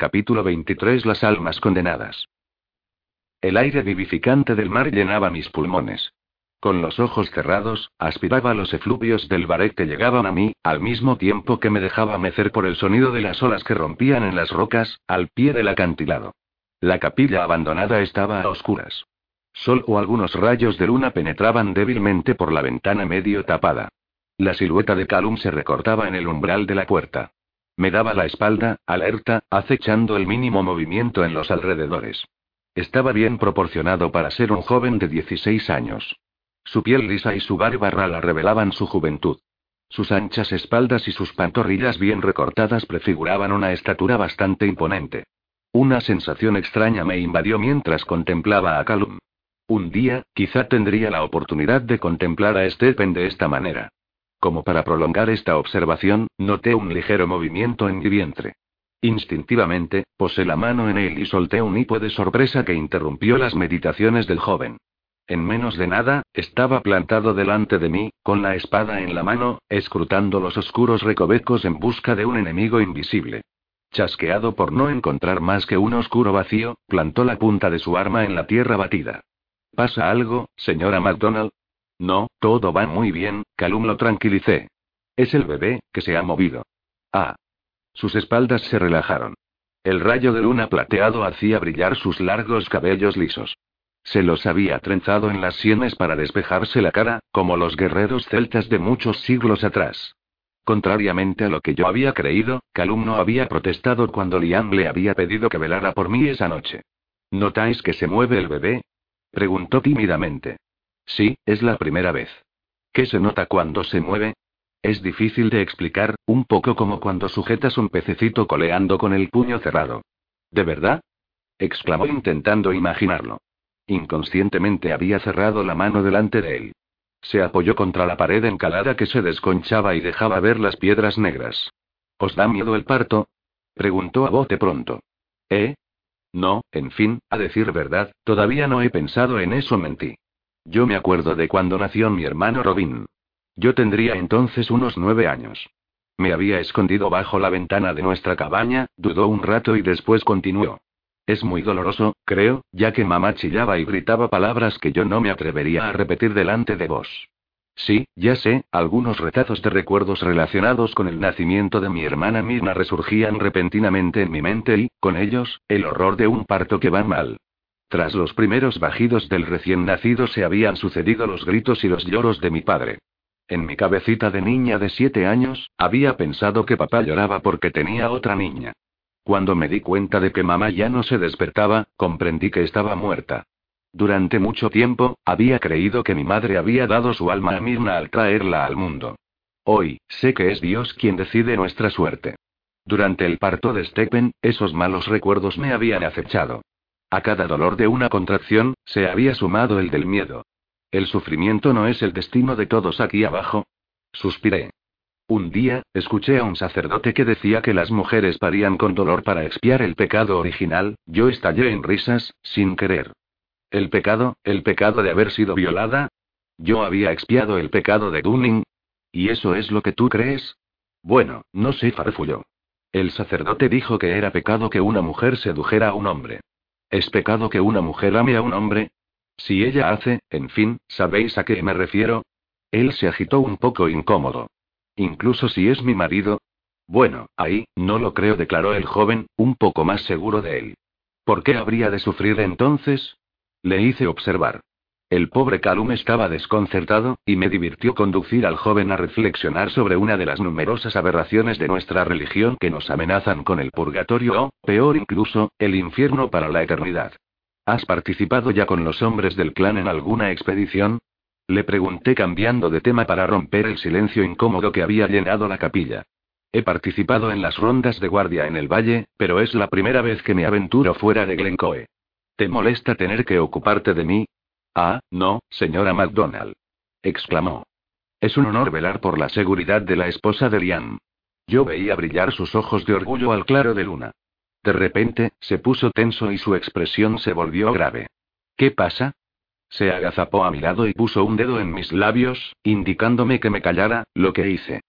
Capítulo 23 Las almas condenadas. El aire vivificante del mar llenaba mis pulmones. Con los ojos cerrados, aspiraba los efluvios del baret que llegaban a mí, al mismo tiempo que me dejaba mecer por el sonido de las olas que rompían en las rocas, al pie del acantilado. La capilla abandonada estaba a oscuras. Solo algunos rayos de luna penetraban débilmente por la ventana medio tapada. La silueta de Calum se recortaba en el umbral de la puerta. Me daba la espalda, alerta, acechando el mínimo movimiento en los alrededores. Estaba bien proporcionado para ser un joven de 16 años. Su piel lisa y su barba rala revelaban su juventud. Sus anchas espaldas y sus pantorrillas bien recortadas prefiguraban una estatura bastante imponente. Una sensación extraña me invadió mientras contemplaba a Calum. Un día, quizá tendría la oportunidad de contemplar a Stephen de esta manera. Como para prolongar esta observación, noté un ligero movimiento en mi vientre. Instintivamente, posé la mano en él y solté un hipo de sorpresa que interrumpió las meditaciones del joven. En menos de nada, estaba plantado delante de mí, con la espada en la mano, escrutando los oscuros recovecos en busca de un enemigo invisible. Chasqueado por no encontrar más que un oscuro vacío, plantó la punta de su arma en la tierra batida. ¿Pasa algo, señora MacDonald? No, todo va muy bien, Calum lo tranquilicé. Es el bebé, que se ha movido. Ah. Sus espaldas se relajaron. El rayo de luna plateado hacía brillar sus largos cabellos lisos. Se los había trenzado en las sienes para despejarse la cara, como los guerreros celtas de muchos siglos atrás. Contrariamente a lo que yo había creído, Calum no había protestado cuando Liam le había pedido que velara por mí esa noche. ¿Notáis que se mueve el bebé? Preguntó tímidamente. Sí, es la primera vez. ¿Qué se nota cuando se mueve? Es difícil de explicar, un poco como cuando sujetas un pececito coleando con el puño cerrado. ¿De verdad? exclamó intentando imaginarlo. Inconscientemente había cerrado la mano delante de él. Se apoyó contra la pared encalada que se desconchaba y dejaba ver las piedras negras. ¿Os da miedo el parto? preguntó a bote pronto. ¿Eh? No, en fin, a decir verdad, todavía no he pensado en eso, mentí. Yo me acuerdo de cuando nació mi hermano Robin. Yo tendría entonces unos nueve años. Me había escondido bajo la ventana de nuestra cabaña, dudó un rato y después continuó. Es muy doloroso, creo, ya que mamá chillaba y gritaba palabras que yo no me atrevería a repetir delante de vos. Sí, ya sé, algunos retazos de recuerdos relacionados con el nacimiento de mi hermana Mirna resurgían repentinamente en mi mente y, con ellos, el horror de un parto que va mal. Tras los primeros bajidos del recién nacido se habían sucedido los gritos y los lloros de mi padre. En mi cabecita de niña de siete años, había pensado que papá lloraba porque tenía otra niña. Cuando me di cuenta de que mamá ya no se despertaba, comprendí que estaba muerta. Durante mucho tiempo, había creído que mi madre había dado su alma a Mirna al traerla al mundo. Hoy, sé que es Dios quien decide nuestra suerte. Durante el parto de Stephen, esos malos recuerdos me habían acechado. A cada dolor de una contracción, se había sumado el del miedo. El sufrimiento no es el destino de todos aquí abajo. Suspiré. Un día, escuché a un sacerdote que decía que las mujeres parían con dolor para expiar el pecado original, yo estallé en risas, sin querer. ¿El pecado, el pecado de haber sido violada? Yo había expiado el pecado de Dunning. ¿Y eso es lo que tú crees? Bueno, no sé, farfulló. El sacerdote dijo que era pecado que una mujer sedujera a un hombre. ¿Es pecado que una mujer ame a un hombre? Si ella hace, en fin, ¿sabéis a qué me refiero? Él se agitó un poco incómodo. Incluso si es mi marido. Bueno, ahí, no lo creo, declaró el joven, un poco más seguro de él. ¿Por qué habría de sufrir entonces? Le hice observar. El pobre Calum estaba desconcertado, y me divirtió conducir al joven a reflexionar sobre una de las numerosas aberraciones de nuestra religión que nos amenazan con el purgatorio o, peor incluso, el infierno para la eternidad. ¿Has participado ya con los hombres del clan en alguna expedición? Le pregunté cambiando de tema para romper el silencio incómodo que había llenado la capilla. He participado en las rondas de guardia en el valle, pero es la primera vez que me aventuro fuera de Glencoe. ¿Te molesta tener que ocuparte de mí? Ah, no, señora MacDonald. exclamó. Es un honor velar por la seguridad de la esposa de Liam. Yo veía brillar sus ojos de orgullo al claro de luna. De repente, se puso tenso y su expresión se volvió grave. ¿Qué pasa? Se agazapó a mi lado y puso un dedo en mis labios, indicándome que me callara, lo que hice.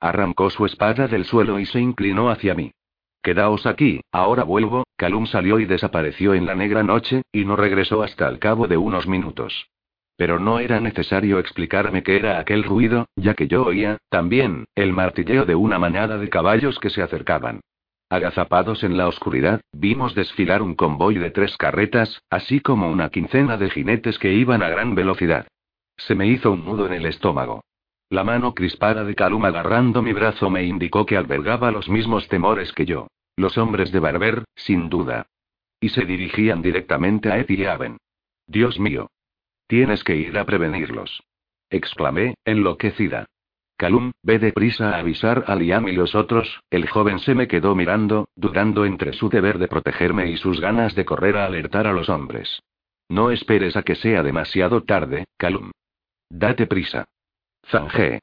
Arrancó su espada del suelo y se inclinó hacia mí. Quedaos aquí, ahora vuelvo. Calum salió y desapareció en la negra noche, y no regresó hasta el cabo de unos minutos. Pero no era necesario explicarme qué era aquel ruido, ya que yo oía, también, el martilleo de una manada de caballos que se acercaban. Agazapados en la oscuridad, vimos desfilar un convoy de tres carretas, así como una quincena de jinetes que iban a gran velocidad. Se me hizo un nudo en el estómago. La mano crispada de Calum agarrando mi brazo me indicó que albergaba los mismos temores que yo. Los hombres de Barber, sin duda. Y se dirigían directamente a Etiaben. Dios mío. Tienes que ir a prevenirlos. Exclamé, enloquecida. Calum, ve deprisa a avisar a Liam y los otros. El joven se me quedó mirando, dudando entre su deber de protegerme y sus ganas de correr a alertar a los hombres. No esperes a que sea demasiado tarde, Calum. Date prisa. Zanjé.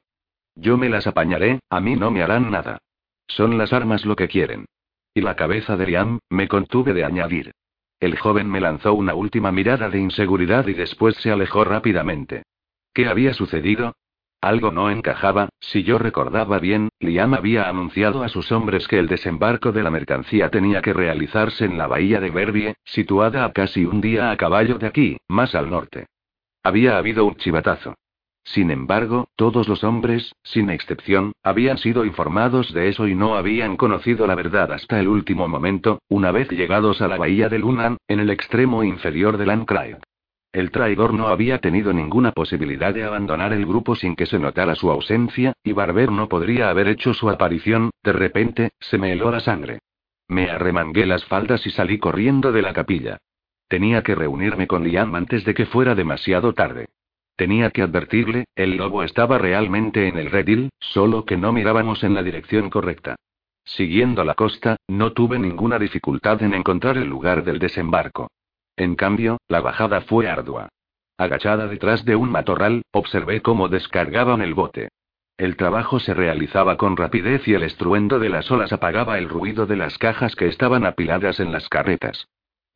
Yo me las apañaré, a mí no me harán nada. Son las armas lo que quieren. Y la cabeza de Liam, me contuve de añadir. El joven me lanzó una última mirada de inseguridad y después se alejó rápidamente. ¿Qué había sucedido? Algo no encajaba, si yo recordaba bien, Liam había anunciado a sus hombres que el desembarco de la mercancía tenía que realizarse en la bahía de Verbie, situada a casi un día a caballo de aquí, más al norte. Había habido un chivatazo. Sin embargo, todos los hombres, sin excepción, habían sido informados de eso y no habían conocido la verdad hasta el último momento, una vez llegados a la bahía de Lunan, en el extremo inferior de Landcraig. El traidor no había tenido ninguna posibilidad de abandonar el grupo sin que se notara su ausencia, y Barber no podría haber hecho su aparición, de repente, se me heló la sangre. Me arremangué las faldas y salí corriendo de la capilla. Tenía que reunirme con Liam antes de que fuera demasiado tarde. Tenía que advertirle, el lobo estaba realmente en el redil, solo que no mirábamos en la dirección correcta. Siguiendo la costa, no tuve ninguna dificultad en encontrar el lugar del desembarco. En cambio, la bajada fue ardua. Agachada detrás de un matorral, observé cómo descargaban el bote. El trabajo se realizaba con rapidez y el estruendo de las olas apagaba el ruido de las cajas que estaban apiladas en las carretas.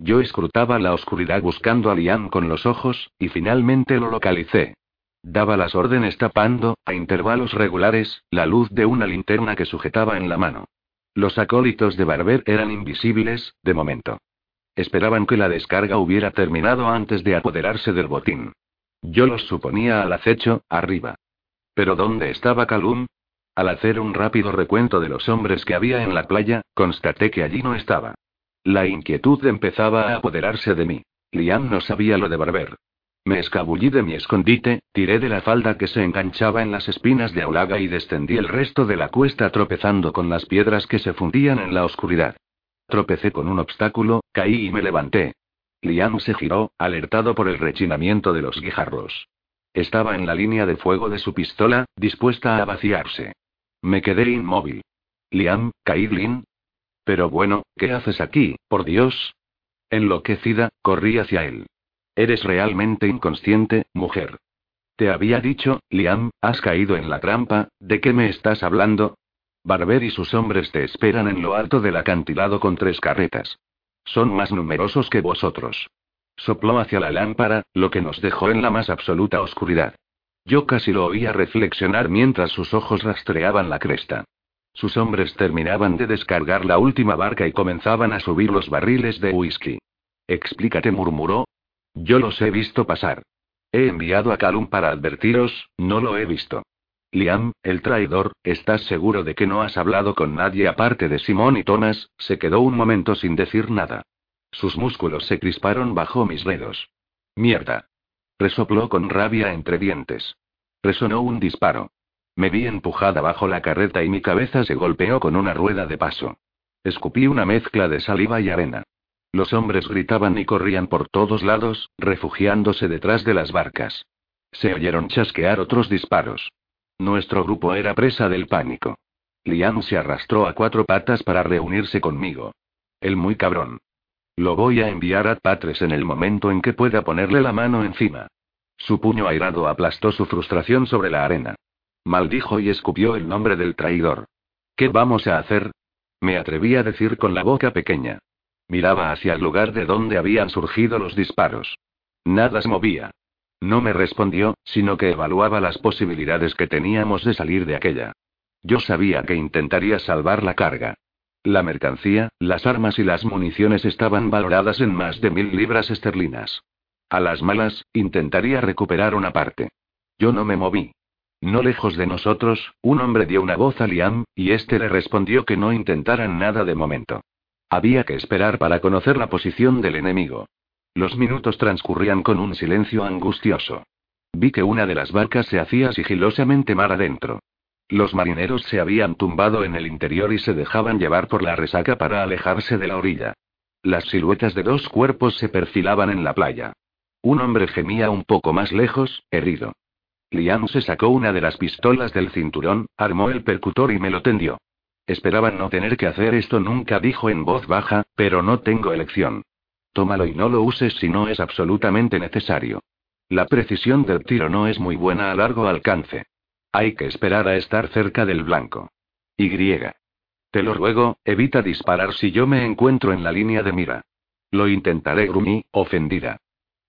Yo escrutaba la oscuridad buscando a Liam con los ojos, y finalmente lo localicé. Daba las órdenes tapando, a intervalos regulares, la luz de una linterna que sujetaba en la mano. Los acólitos de Barber eran invisibles, de momento. Esperaban que la descarga hubiera terminado antes de apoderarse del botín. Yo los suponía al acecho, arriba. Pero ¿dónde estaba Calum? Al hacer un rápido recuento de los hombres que había en la playa, constaté que allí no estaba. La inquietud empezaba a apoderarse de mí. Liam no sabía lo de Barber. Me escabullí de mi escondite, tiré de la falda que se enganchaba en las espinas de Aulaga y descendí el resto de la cuesta tropezando con las piedras que se fundían en la oscuridad. Tropecé con un obstáculo, caí y me levanté. Liam se giró, alertado por el rechinamiento de los guijarros. Estaba en la línea de fuego de su pistola, dispuesta a vaciarse. Me quedé inmóvil. Liam, Caidlin, pero bueno, ¿qué haces aquí, por Dios? Enloquecida, corrí hacia él. Eres realmente inconsciente, mujer. Te había dicho, Liam, has caído en la trampa, ¿de qué me estás hablando? Barber y sus hombres te esperan en lo alto del acantilado con tres carretas. Son más numerosos que vosotros. Sopló hacia la lámpara, lo que nos dejó en la más absoluta oscuridad. Yo casi lo oía reflexionar mientras sus ojos rastreaban la cresta. Sus hombres terminaban de descargar la última barca y comenzaban a subir los barriles de whisky. Explícate, murmuró. Yo los he visto pasar. He enviado a Calum para advertiros, no lo he visto. Liam, el traidor, ¿estás seguro de que no has hablado con nadie aparte de Simón y Thomas? Se quedó un momento sin decir nada. Sus músculos se crisparon bajo mis dedos. Mierda. Resopló con rabia entre dientes. Resonó un disparo. Me vi empujada bajo la carreta y mi cabeza se golpeó con una rueda de paso. Escupí una mezcla de saliva y arena. Los hombres gritaban y corrían por todos lados, refugiándose detrás de las barcas. Se oyeron chasquear otros disparos. Nuestro grupo era presa del pánico. Liam se arrastró a cuatro patas para reunirse conmigo. El muy cabrón. Lo voy a enviar a Patres en el momento en que pueda ponerle la mano encima. Su puño airado aplastó su frustración sobre la arena. Maldijo y escupió el nombre del traidor. ¿Qué vamos a hacer? Me atreví a decir con la boca pequeña. Miraba hacia el lugar de donde habían surgido los disparos. Nada se movía. No me respondió, sino que evaluaba las posibilidades que teníamos de salir de aquella. Yo sabía que intentaría salvar la carga. La mercancía, las armas y las municiones estaban valoradas en más de mil libras esterlinas. A las malas, intentaría recuperar una parte. Yo no me moví. No lejos de nosotros, un hombre dio una voz a Liam, y este le respondió que no intentaran nada de momento. Había que esperar para conocer la posición del enemigo. Los minutos transcurrían con un silencio angustioso. Vi que una de las barcas se hacía sigilosamente mar adentro. Los marineros se habían tumbado en el interior y se dejaban llevar por la resaca para alejarse de la orilla. Las siluetas de dos cuerpos se perfilaban en la playa. Un hombre gemía un poco más lejos, herido. Liam se sacó una de las pistolas del cinturón, armó el percutor y me lo tendió. Esperaba no tener que hacer esto nunca, dijo en voz baja, pero no tengo elección. Tómalo y no lo uses si no es absolutamente necesario. La precisión del tiro no es muy buena a largo alcance. Hay que esperar a estar cerca del blanco. Y. Te lo ruego, evita disparar si yo me encuentro en la línea de mira. Lo intentaré, grumí, ofendida.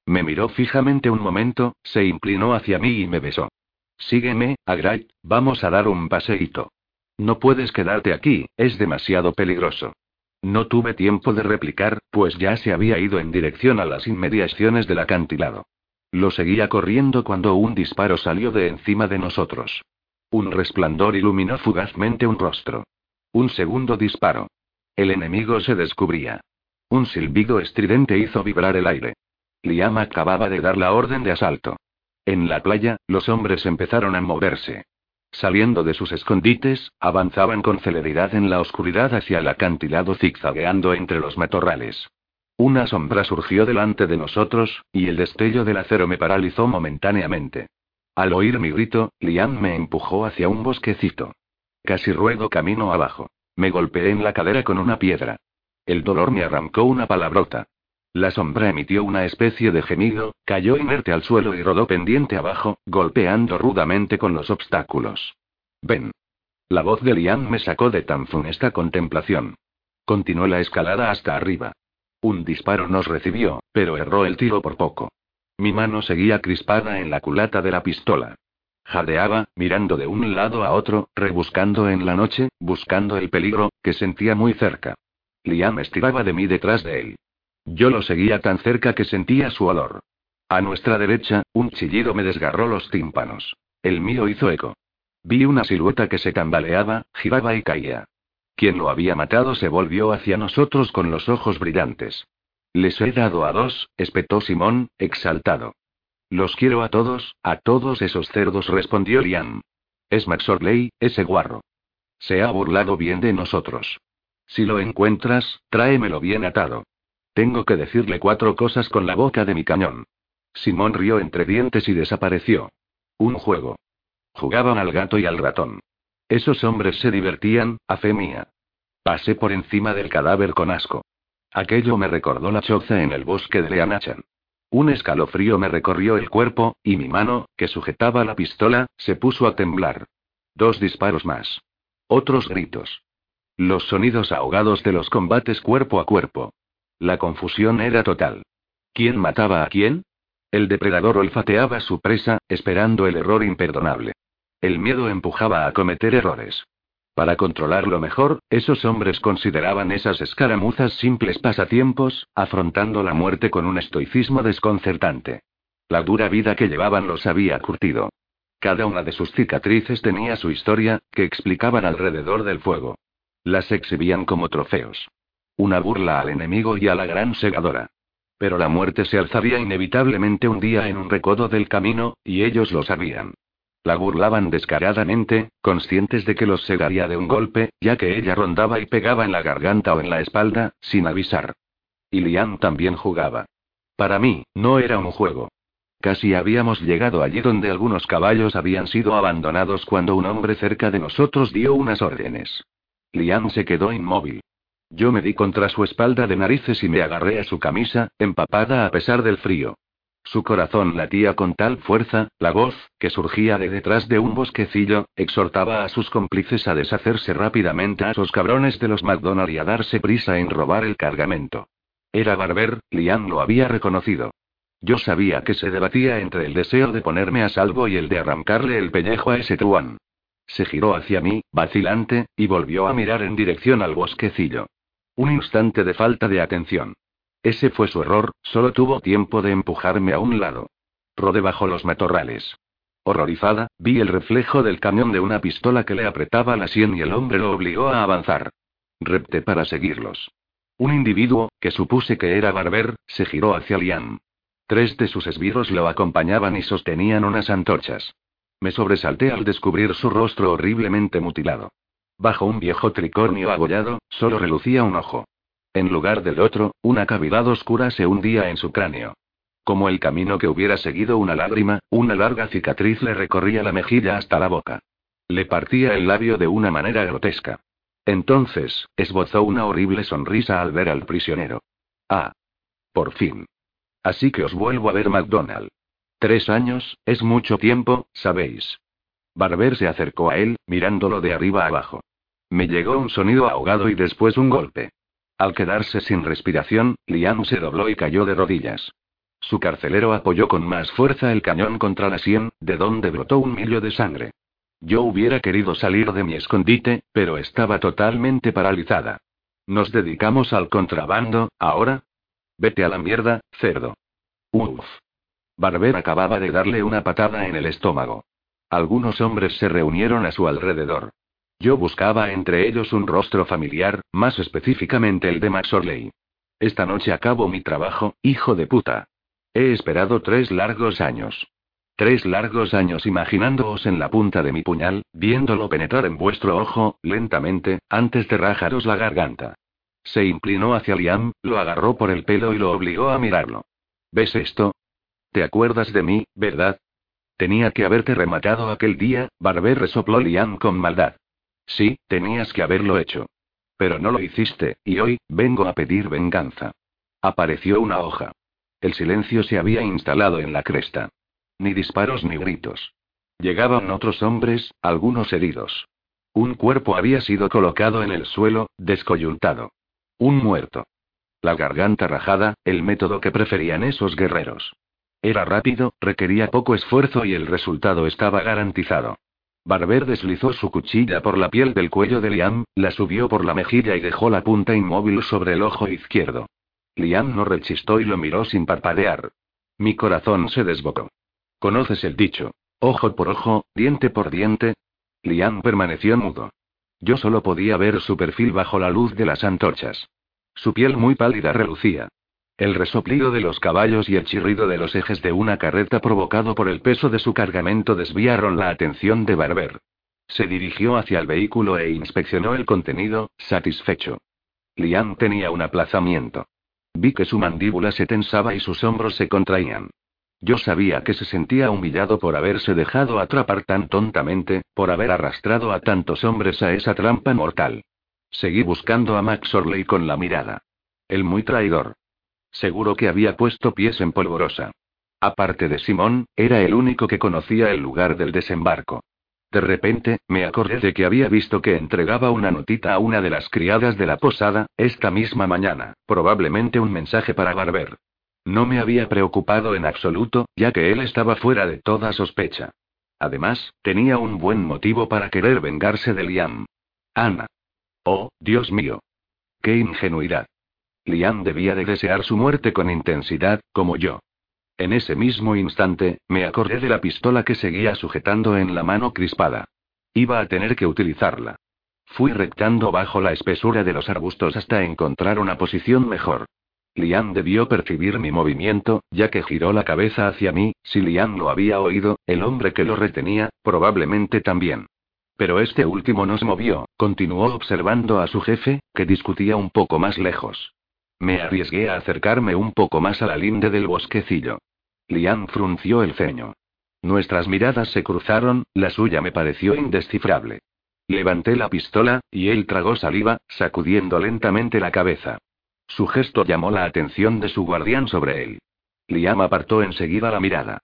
Me miró fijamente un momento, se inclinó hacia mí y me besó. Sígueme, Agray, vamos a dar un paseíto. No puedes quedarte aquí, es demasiado peligroso. No tuve tiempo de replicar, pues ya se había ido en dirección a las inmediaciones del acantilado. Lo seguía corriendo cuando un disparo salió de encima de nosotros. Un resplandor iluminó fugazmente un rostro. Un segundo disparo. El enemigo se descubría. Un silbido estridente hizo vibrar el aire. Liam acababa de dar la orden de asalto. En la playa, los hombres empezaron a moverse. Saliendo de sus escondites, avanzaban con celeridad en la oscuridad hacia el acantilado zigzagueando entre los matorrales. Una sombra surgió delante de nosotros, y el destello del acero me paralizó momentáneamente. Al oír mi grito, Liam me empujó hacia un bosquecito. Casi ruedo camino abajo. Me golpeé en la cadera con una piedra. El dolor me arrancó una palabrota. La sombra emitió una especie de gemido, cayó inerte al suelo y rodó pendiente abajo, golpeando rudamente con los obstáculos. Ven. La voz de Liam me sacó de tan funesta contemplación. Continuó la escalada hasta arriba. Un disparo nos recibió, pero erró el tiro por poco. Mi mano seguía crispada en la culata de la pistola. Jadeaba, mirando de un lado a otro, rebuscando en la noche, buscando el peligro, que sentía muy cerca. Liam estiraba de mí detrás de él. Yo lo seguía tan cerca que sentía su olor. A nuestra derecha, un chillido me desgarró los tímpanos. El mío hizo eco. Vi una silueta que se tambaleaba, giraba y caía. Quien lo había matado se volvió hacia nosotros con los ojos brillantes. Les he dado a dos, espetó Simón, exaltado. Los quiero a todos, a todos esos cerdos, respondió Liam. Es Max Orley, ese guarro. Se ha burlado bien de nosotros. Si lo encuentras, tráemelo bien atado. Tengo que decirle cuatro cosas con la boca de mi cañón. Simón rió entre dientes y desapareció. Un juego. Jugaban al gato y al ratón. Esos hombres se divertían, a fe mía. Pasé por encima del cadáver con asco. Aquello me recordó la choza en el bosque de Leanachan. Un escalofrío me recorrió el cuerpo, y mi mano, que sujetaba la pistola, se puso a temblar. Dos disparos más. Otros gritos. Los sonidos ahogados de los combates cuerpo a cuerpo. La confusión era total. ¿Quién mataba a quién? El depredador olfateaba su presa, esperando el error imperdonable. El miedo empujaba a cometer errores. Para controlarlo mejor, esos hombres consideraban esas escaramuzas simples pasatiempos, afrontando la muerte con un estoicismo desconcertante. La dura vida que llevaban los había curtido. Cada una de sus cicatrices tenía su historia, que explicaban alrededor del fuego. Las exhibían como trofeos. Una burla al enemigo y a la gran segadora. Pero la muerte se alzaría inevitablemente un día en un recodo del camino, y ellos lo sabían. La burlaban descaradamente, conscientes de que los segaría de un golpe, ya que ella rondaba y pegaba en la garganta o en la espalda, sin avisar. Y Liam también jugaba. Para mí, no era un juego. Casi habíamos llegado allí donde algunos caballos habían sido abandonados cuando un hombre cerca de nosotros dio unas órdenes. Liam se quedó inmóvil. Yo me di contra su espalda de narices y me agarré a su camisa, empapada a pesar del frío. Su corazón latía con tal fuerza, la voz, que surgía de detrás de un bosquecillo, exhortaba a sus cómplices a deshacerse rápidamente a esos cabrones de los McDonald y a darse prisa en robar el cargamento. Era Barber, Liam lo había reconocido. Yo sabía que se debatía entre el deseo de ponerme a salvo y el de arrancarle el pellejo a ese truán. Se giró hacia mí, vacilante, y volvió a mirar en dirección al bosquecillo. Un instante de falta de atención. Ese fue su error, solo tuvo tiempo de empujarme a un lado. Rodé bajo los matorrales. Horrorizada, vi el reflejo del cañón de una pistola que le apretaba la sien y el hombre lo obligó a avanzar. Repté para seguirlos. Un individuo, que supuse que era Barber, se giró hacia Liam. Tres de sus esbirros lo acompañaban y sostenían unas antorchas. Me sobresalté al descubrir su rostro horriblemente mutilado. Bajo un viejo tricornio agollado, solo relucía un ojo. En lugar del otro, una cavidad oscura se hundía en su cráneo. Como el camino que hubiera seguido una lágrima, una larga cicatriz le recorría la mejilla hasta la boca. Le partía el labio de una manera grotesca. Entonces, esbozó una horrible sonrisa al ver al prisionero. Ah. Por fin. Así que os vuelvo a ver, MacDonald. Tres años, es mucho tiempo, sabéis. Barber se acercó a él, mirándolo de arriba abajo. Me llegó un sonido ahogado y después un golpe. Al quedarse sin respiración, Liam se dobló y cayó de rodillas. Su carcelero apoyó con más fuerza el cañón contra la sien, de donde brotó un millo de sangre. Yo hubiera querido salir de mi escondite, pero estaba totalmente paralizada. ¿Nos dedicamos al contrabando, ahora? Vete a la mierda, cerdo. Uf. Barber acababa de darle una patada en el estómago. Algunos hombres se reunieron a su alrededor. Yo buscaba entre ellos un rostro familiar, más específicamente el de Max Orley. Esta noche acabo mi trabajo, hijo de puta. He esperado tres largos años. Tres largos años imaginándoos en la punta de mi puñal, viéndolo penetrar en vuestro ojo, lentamente, antes de rajaros la garganta. Se inclinó hacia Liam, lo agarró por el pelo y lo obligó a mirarlo. ¿Ves esto? ¿Te acuerdas de mí, verdad? Tenía que haberte rematado aquel día, Barber resopló Liam con maldad. Sí, tenías que haberlo hecho. Pero no lo hiciste, y hoy, vengo a pedir venganza. Apareció una hoja. El silencio se había instalado en la cresta. Ni disparos ni gritos. Llegaban otros hombres, algunos heridos. Un cuerpo había sido colocado en el suelo, descoyuntado. Un muerto. La garganta rajada, el método que preferían esos guerreros. Era rápido, requería poco esfuerzo y el resultado estaba garantizado. Barber deslizó su cuchilla por la piel del cuello de Liam, la subió por la mejilla y dejó la punta inmóvil sobre el ojo izquierdo. Liam no rechistó y lo miró sin parpadear. Mi corazón se desbocó. ¿Conoces el dicho? Ojo por ojo, diente por diente. Liam permaneció mudo. Yo solo podía ver su perfil bajo la luz de las antorchas. Su piel muy pálida relucía. El resoplido de los caballos y el chirrido de los ejes de una carreta provocado por el peso de su cargamento desviaron la atención de Barber. Se dirigió hacia el vehículo e inspeccionó el contenido, satisfecho. Liam tenía un aplazamiento. Vi que su mandíbula se tensaba y sus hombros se contraían. Yo sabía que se sentía humillado por haberse dejado atrapar tan tontamente, por haber arrastrado a tantos hombres a esa trampa mortal. Seguí buscando a Max Orley con la mirada. El muy traidor. Seguro que había puesto pies en polvorosa. Aparte de Simón, era el único que conocía el lugar del desembarco. De repente, me acordé de que había visto que entregaba una notita a una de las criadas de la posada, esta misma mañana, probablemente un mensaje para Barber. No me había preocupado en absoluto, ya que él estaba fuera de toda sospecha. Además, tenía un buen motivo para querer vengarse de Liam. Ana. Oh, Dios mío. Qué ingenuidad. Liam debía de desear su muerte con intensidad, como yo. En ese mismo instante, me acordé de la pistola que seguía sujetando en la mano crispada. Iba a tener que utilizarla. Fui rectando bajo la espesura de los arbustos hasta encontrar una posición mejor. Lian debió percibir mi movimiento, ya que giró la cabeza hacia mí, si Lian lo había oído, el hombre que lo retenía, probablemente también. Pero este último no se movió, continuó observando a su jefe, que discutía un poco más lejos. Me arriesgué a acercarme un poco más a la linde del bosquecillo. Liam frunció el ceño. Nuestras miradas se cruzaron, la suya me pareció indescifrable. Levanté la pistola, y él tragó saliva, sacudiendo lentamente la cabeza. Su gesto llamó la atención de su guardián sobre él. Liam apartó enseguida la mirada.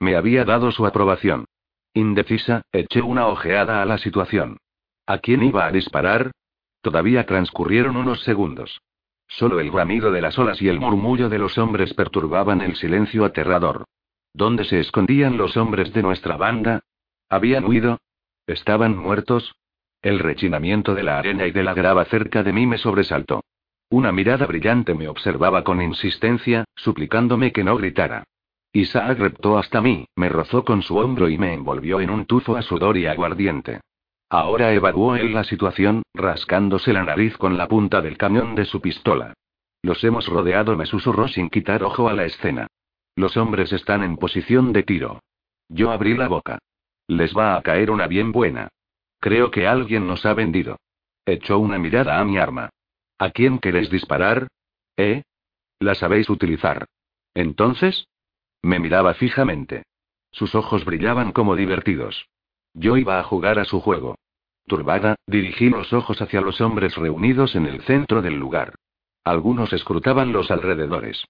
Me había dado su aprobación. Indecisa, eché una ojeada a la situación. ¿A quién iba a disparar? Todavía transcurrieron unos segundos. Solo el bramido de las olas y el murmullo de los hombres perturbaban el silencio aterrador. ¿Dónde se escondían los hombres de nuestra banda? ¿Habían huido? ¿Estaban muertos? El rechinamiento de la arena y de la grava cerca de mí me sobresaltó. Una mirada brillante me observaba con insistencia, suplicándome que no gritara. Isaac reptó hasta mí, me rozó con su hombro y me envolvió en un tufo a sudor y aguardiente. Ahora evaluó él la situación, rascándose la nariz con la punta del cañón de su pistola. Los hemos rodeado, me susurró sin quitar ojo a la escena. Los hombres están en posición de tiro. Yo abrí la boca. Les va a caer una bien buena. Creo que alguien nos ha vendido. Echó una mirada a mi arma. ¿A quién queréis disparar? ¿Eh? La sabéis utilizar. Entonces, me miraba fijamente. Sus ojos brillaban como divertidos. Yo iba a jugar a su juego. Turbada, dirigí los ojos hacia los hombres reunidos en el centro del lugar. Algunos escrutaban los alrededores.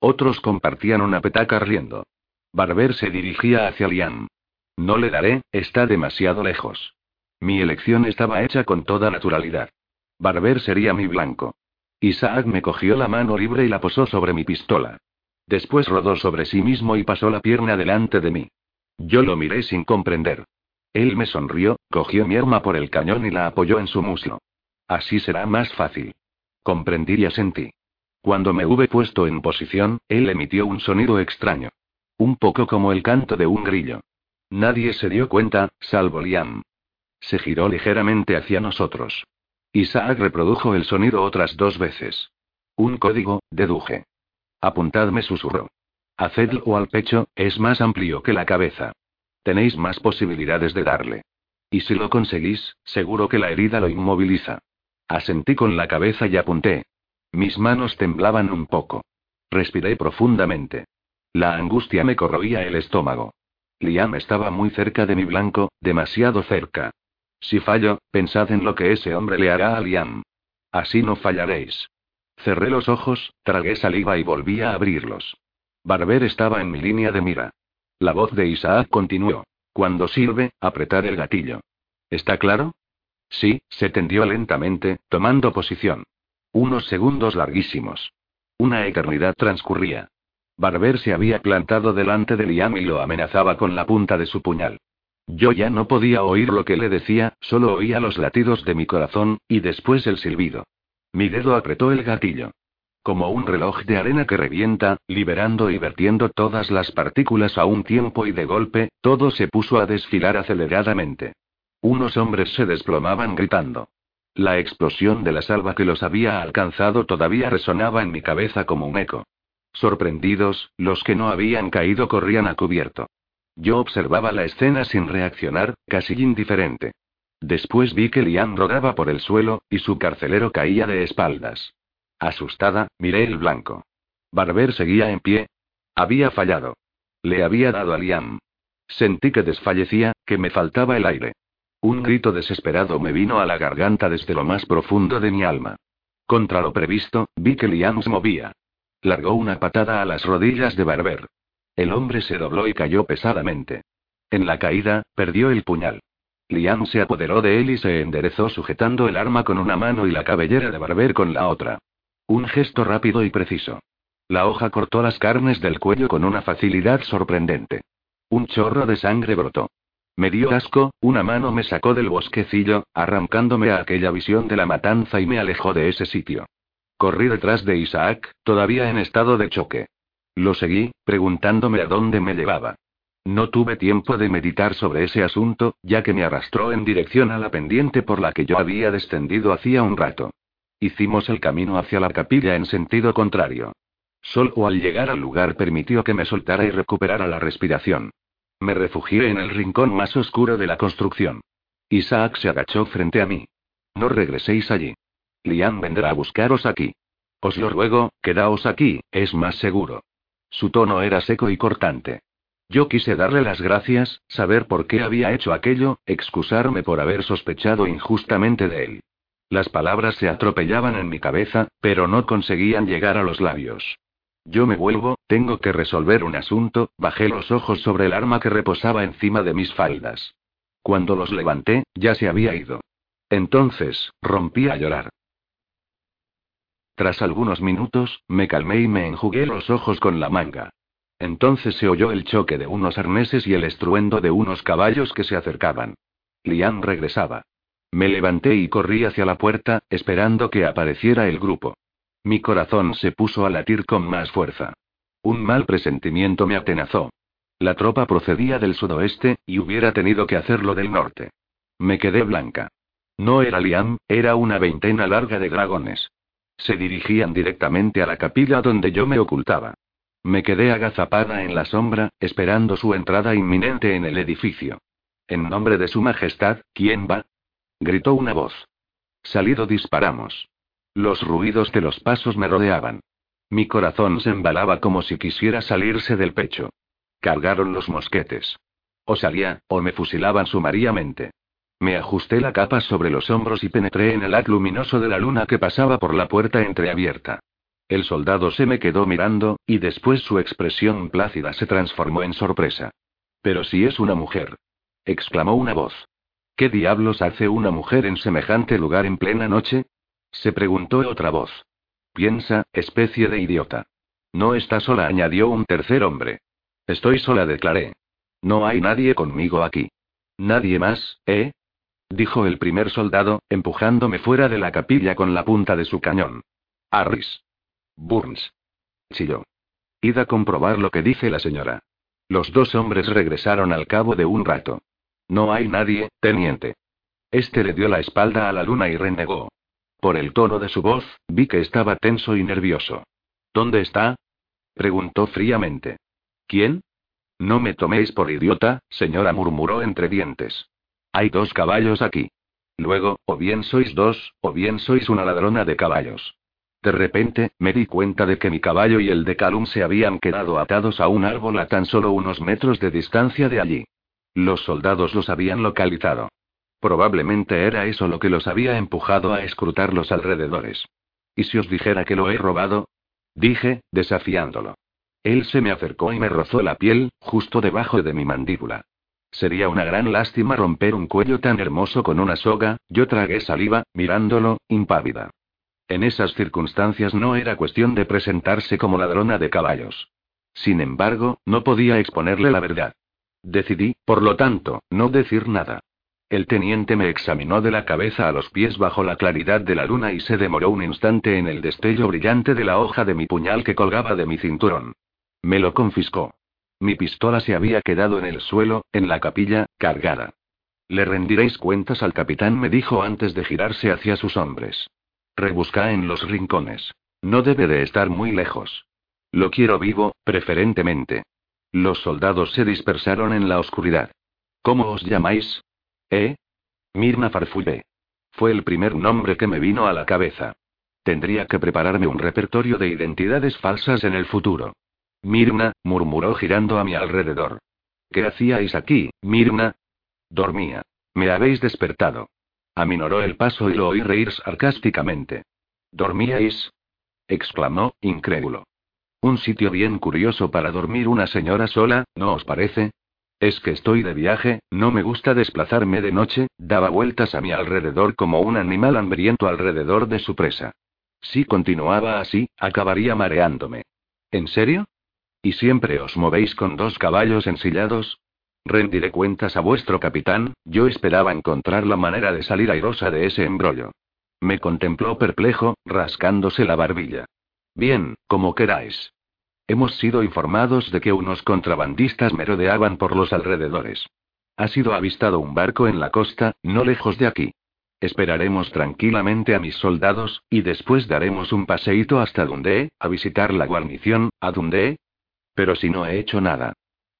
Otros compartían una petaca riendo. Barber se dirigía hacia Liam. No le daré, está demasiado lejos. Mi elección estaba hecha con toda naturalidad. Barber sería mi blanco. Isaac me cogió la mano libre y la posó sobre mi pistola. Después rodó sobre sí mismo y pasó la pierna delante de mí. Yo lo miré sin comprender. Él me sonrió, cogió mi arma por el cañón y la apoyó en su muslo. Así será más fácil. Comprendí y asentí. Cuando me hube puesto en posición, él emitió un sonido extraño. Un poco como el canto de un grillo. Nadie se dio cuenta, salvo Liam. Se giró ligeramente hacia nosotros. Isaac reprodujo el sonido otras dos veces. Un código, deduje. Apuntadme, susurró. Hacedlo al pecho, es más amplio que la cabeza. Tenéis más posibilidades de darle. Y si lo conseguís, seguro que la herida lo inmoviliza. Asentí con la cabeza y apunté. Mis manos temblaban un poco. Respiré profundamente. La angustia me corroía el estómago. Liam estaba muy cerca de mi blanco, demasiado cerca. Si fallo, pensad en lo que ese hombre le hará a Liam. Así no fallaréis. Cerré los ojos, tragué saliva y volví a abrirlos. Barber estaba en mi línea de mira. La voz de Isaac continuó. Cuando sirve, apretar el gatillo. ¿Está claro? Sí, se tendió lentamente, tomando posición. Unos segundos larguísimos. Una eternidad transcurría. Barber se había plantado delante de Liam y lo amenazaba con la punta de su puñal. Yo ya no podía oír lo que le decía, solo oía los latidos de mi corazón, y después el silbido. Mi dedo apretó el gatillo. Como un reloj de arena que revienta, liberando y vertiendo todas las partículas a un tiempo y de golpe, todo se puso a desfilar aceleradamente. Unos hombres se desplomaban gritando. La explosión de la salva que los había alcanzado todavía resonaba en mi cabeza como un eco. Sorprendidos, los que no habían caído corrían a cubierto. Yo observaba la escena sin reaccionar, casi indiferente. Después vi que Liam rodaba por el suelo, y su carcelero caía de espaldas. Asustada, miré el blanco. Barber seguía en pie. Había fallado. Le había dado a Liam. Sentí que desfallecía, que me faltaba el aire. Un grito desesperado me vino a la garganta desde lo más profundo de mi alma. Contra lo previsto, vi que Liam se movía. Largó una patada a las rodillas de Barber. El hombre se dobló y cayó pesadamente. En la caída, perdió el puñal. Liam se apoderó de él y se enderezó sujetando el arma con una mano y la cabellera de Barber con la otra. Un gesto rápido y preciso. La hoja cortó las carnes del cuello con una facilidad sorprendente. Un chorro de sangre brotó. Me dio asco, una mano me sacó del bosquecillo, arrancándome a aquella visión de la matanza y me alejó de ese sitio. Corrí detrás de Isaac, todavía en estado de choque. Lo seguí, preguntándome a dónde me llevaba. No tuve tiempo de meditar sobre ese asunto, ya que me arrastró en dirección a la pendiente por la que yo había descendido hacía un rato. Hicimos el camino hacia la capilla en sentido contrario. Solo al llegar al lugar permitió que me soltara y recuperara la respiración. Me refugié en el rincón más oscuro de la construcción. Isaac se agachó frente a mí. No regreséis allí. Liam vendrá a buscaros aquí. Os lo ruego, quedaos aquí, es más seguro. Su tono era seco y cortante. Yo quise darle las gracias, saber por qué había hecho aquello, excusarme por haber sospechado injustamente de él. Las palabras se atropellaban en mi cabeza, pero no conseguían llegar a los labios. Yo me vuelvo, tengo que resolver un asunto, bajé los ojos sobre el arma que reposaba encima de mis faldas. Cuando los levanté, ya se había ido. Entonces, rompí a llorar. Tras algunos minutos, me calmé y me enjugué los ojos con la manga. Entonces se oyó el choque de unos arneses y el estruendo de unos caballos que se acercaban. Liam regresaba. Me levanté y corrí hacia la puerta, esperando que apareciera el grupo. Mi corazón se puso a latir con más fuerza. Un mal presentimiento me atenazó. La tropa procedía del sudoeste, y hubiera tenido que hacerlo del norte. Me quedé blanca. No era Liam, era una veintena larga de dragones. Se dirigían directamente a la capilla donde yo me ocultaba. Me quedé agazapada en la sombra, esperando su entrada inminente en el edificio. En nombre de Su Majestad, ¿quién va? Gritó una voz. Salido disparamos. Los ruidos de los pasos me rodeaban. Mi corazón se embalaba como si quisiera salirse del pecho. Cargaron los mosquetes. O salía, o me fusilaban sumariamente. Me ajusté la capa sobre los hombros y penetré en el haz luminoso de la luna que pasaba por la puerta entreabierta. El soldado se me quedó mirando, y después su expresión plácida se transformó en sorpresa. Pero si es una mujer. exclamó una voz. ¿Qué diablos hace una mujer en semejante lugar en plena noche? se preguntó otra voz. Piensa, especie de idiota. No está sola, añadió un tercer hombre. Estoy sola, declaré. No hay nadie conmigo aquí. Nadie más, ¿eh? dijo el primer soldado, empujándome fuera de la capilla con la punta de su cañón. Harris. Burns. Chilló. Id a comprobar lo que dice la señora. Los dos hombres regresaron al cabo de un rato. No hay nadie, teniente. Este le dio la espalda a la luna y renegó. Por el tono de su voz, vi que estaba tenso y nervioso. ¿Dónde está? preguntó fríamente. ¿Quién? No me toméis por idiota, señora, murmuró entre dientes. Hay dos caballos aquí. Luego, o bien sois dos, o bien sois una ladrona de caballos. De repente, me di cuenta de que mi caballo y el de Calum se habían quedado atados a un árbol a tan solo unos metros de distancia de allí. Los soldados los habían localizado. Probablemente era eso lo que los había empujado a escrutar los alrededores. ¿Y si os dijera que lo he robado? Dije, desafiándolo. Él se me acercó y me rozó la piel, justo debajo de mi mandíbula. Sería una gran lástima romper un cuello tan hermoso con una soga, yo tragué saliva, mirándolo, impávida. En esas circunstancias no era cuestión de presentarse como ladrona de caballos. Sin embargo, no podía exponerle la verdad. Decidí, por lo tanto, no decir nada. El teniente me examinó de la cabeza a los pies bajo la claridad de la luna y se demoró un instante en el destello brillante de la hoja de mi puñal que colgaba de mi cinturón. Me lo confiscó. Mi pistola se había quedado en el suelo, en la capilla, cargada. Le rendiréis cuentas al capitán, me dijo antes de girarse hacia sus hombres. Rebusca en los rincones. No debe de estar muy lejos. Lo quiero vivo, preferentemente. Los soldados se dispersaron en la oscuridad. ¿Cómo os llamáis? ¿Eh? Mirna Farfulle. Fue el primer nombre que me vino a la cabeza. Tendría que prepararme un repertorio de identidades falsas en el futuro. Mirna, murmuró girando a mi alrededor. ¿Qué hacíais aquí, Mirna? Dormía. Me habéis despertado. Aminoró el paso y lo oí reír sarcásticamente. ¿Dormíais? exclamó, incrédulo. Un sitio bien curioso para dormir una señora sola, ¿no os parece? Es que estoy de viaje, no me gusta desplazarme de noche, daba vueltas a mi alrededor como un animal hambriento alrededor de su presa. Si continuaba así, acabaría mareándome. ¿En serio? ¿Y siempre os movéis con dos caballos ensillados? Rendiré cuentas a vuestro capitán, yo esperaba encontrar la manera de salir airosa de ese embrollo. Me contempló perplejo, rascándose la barbilla. Bien, como queráis. Hemos sido informados de que unos contrabandistas merodeaban por los alrededores. Ha sido avistado un barco en la costa, no lejos de aquí. Esperaremos tranquilamente a mis soldados, y después daremos un paseíto hasta Dundee, a visitar la guarnición, a Dundee, pero si no he hecho nada.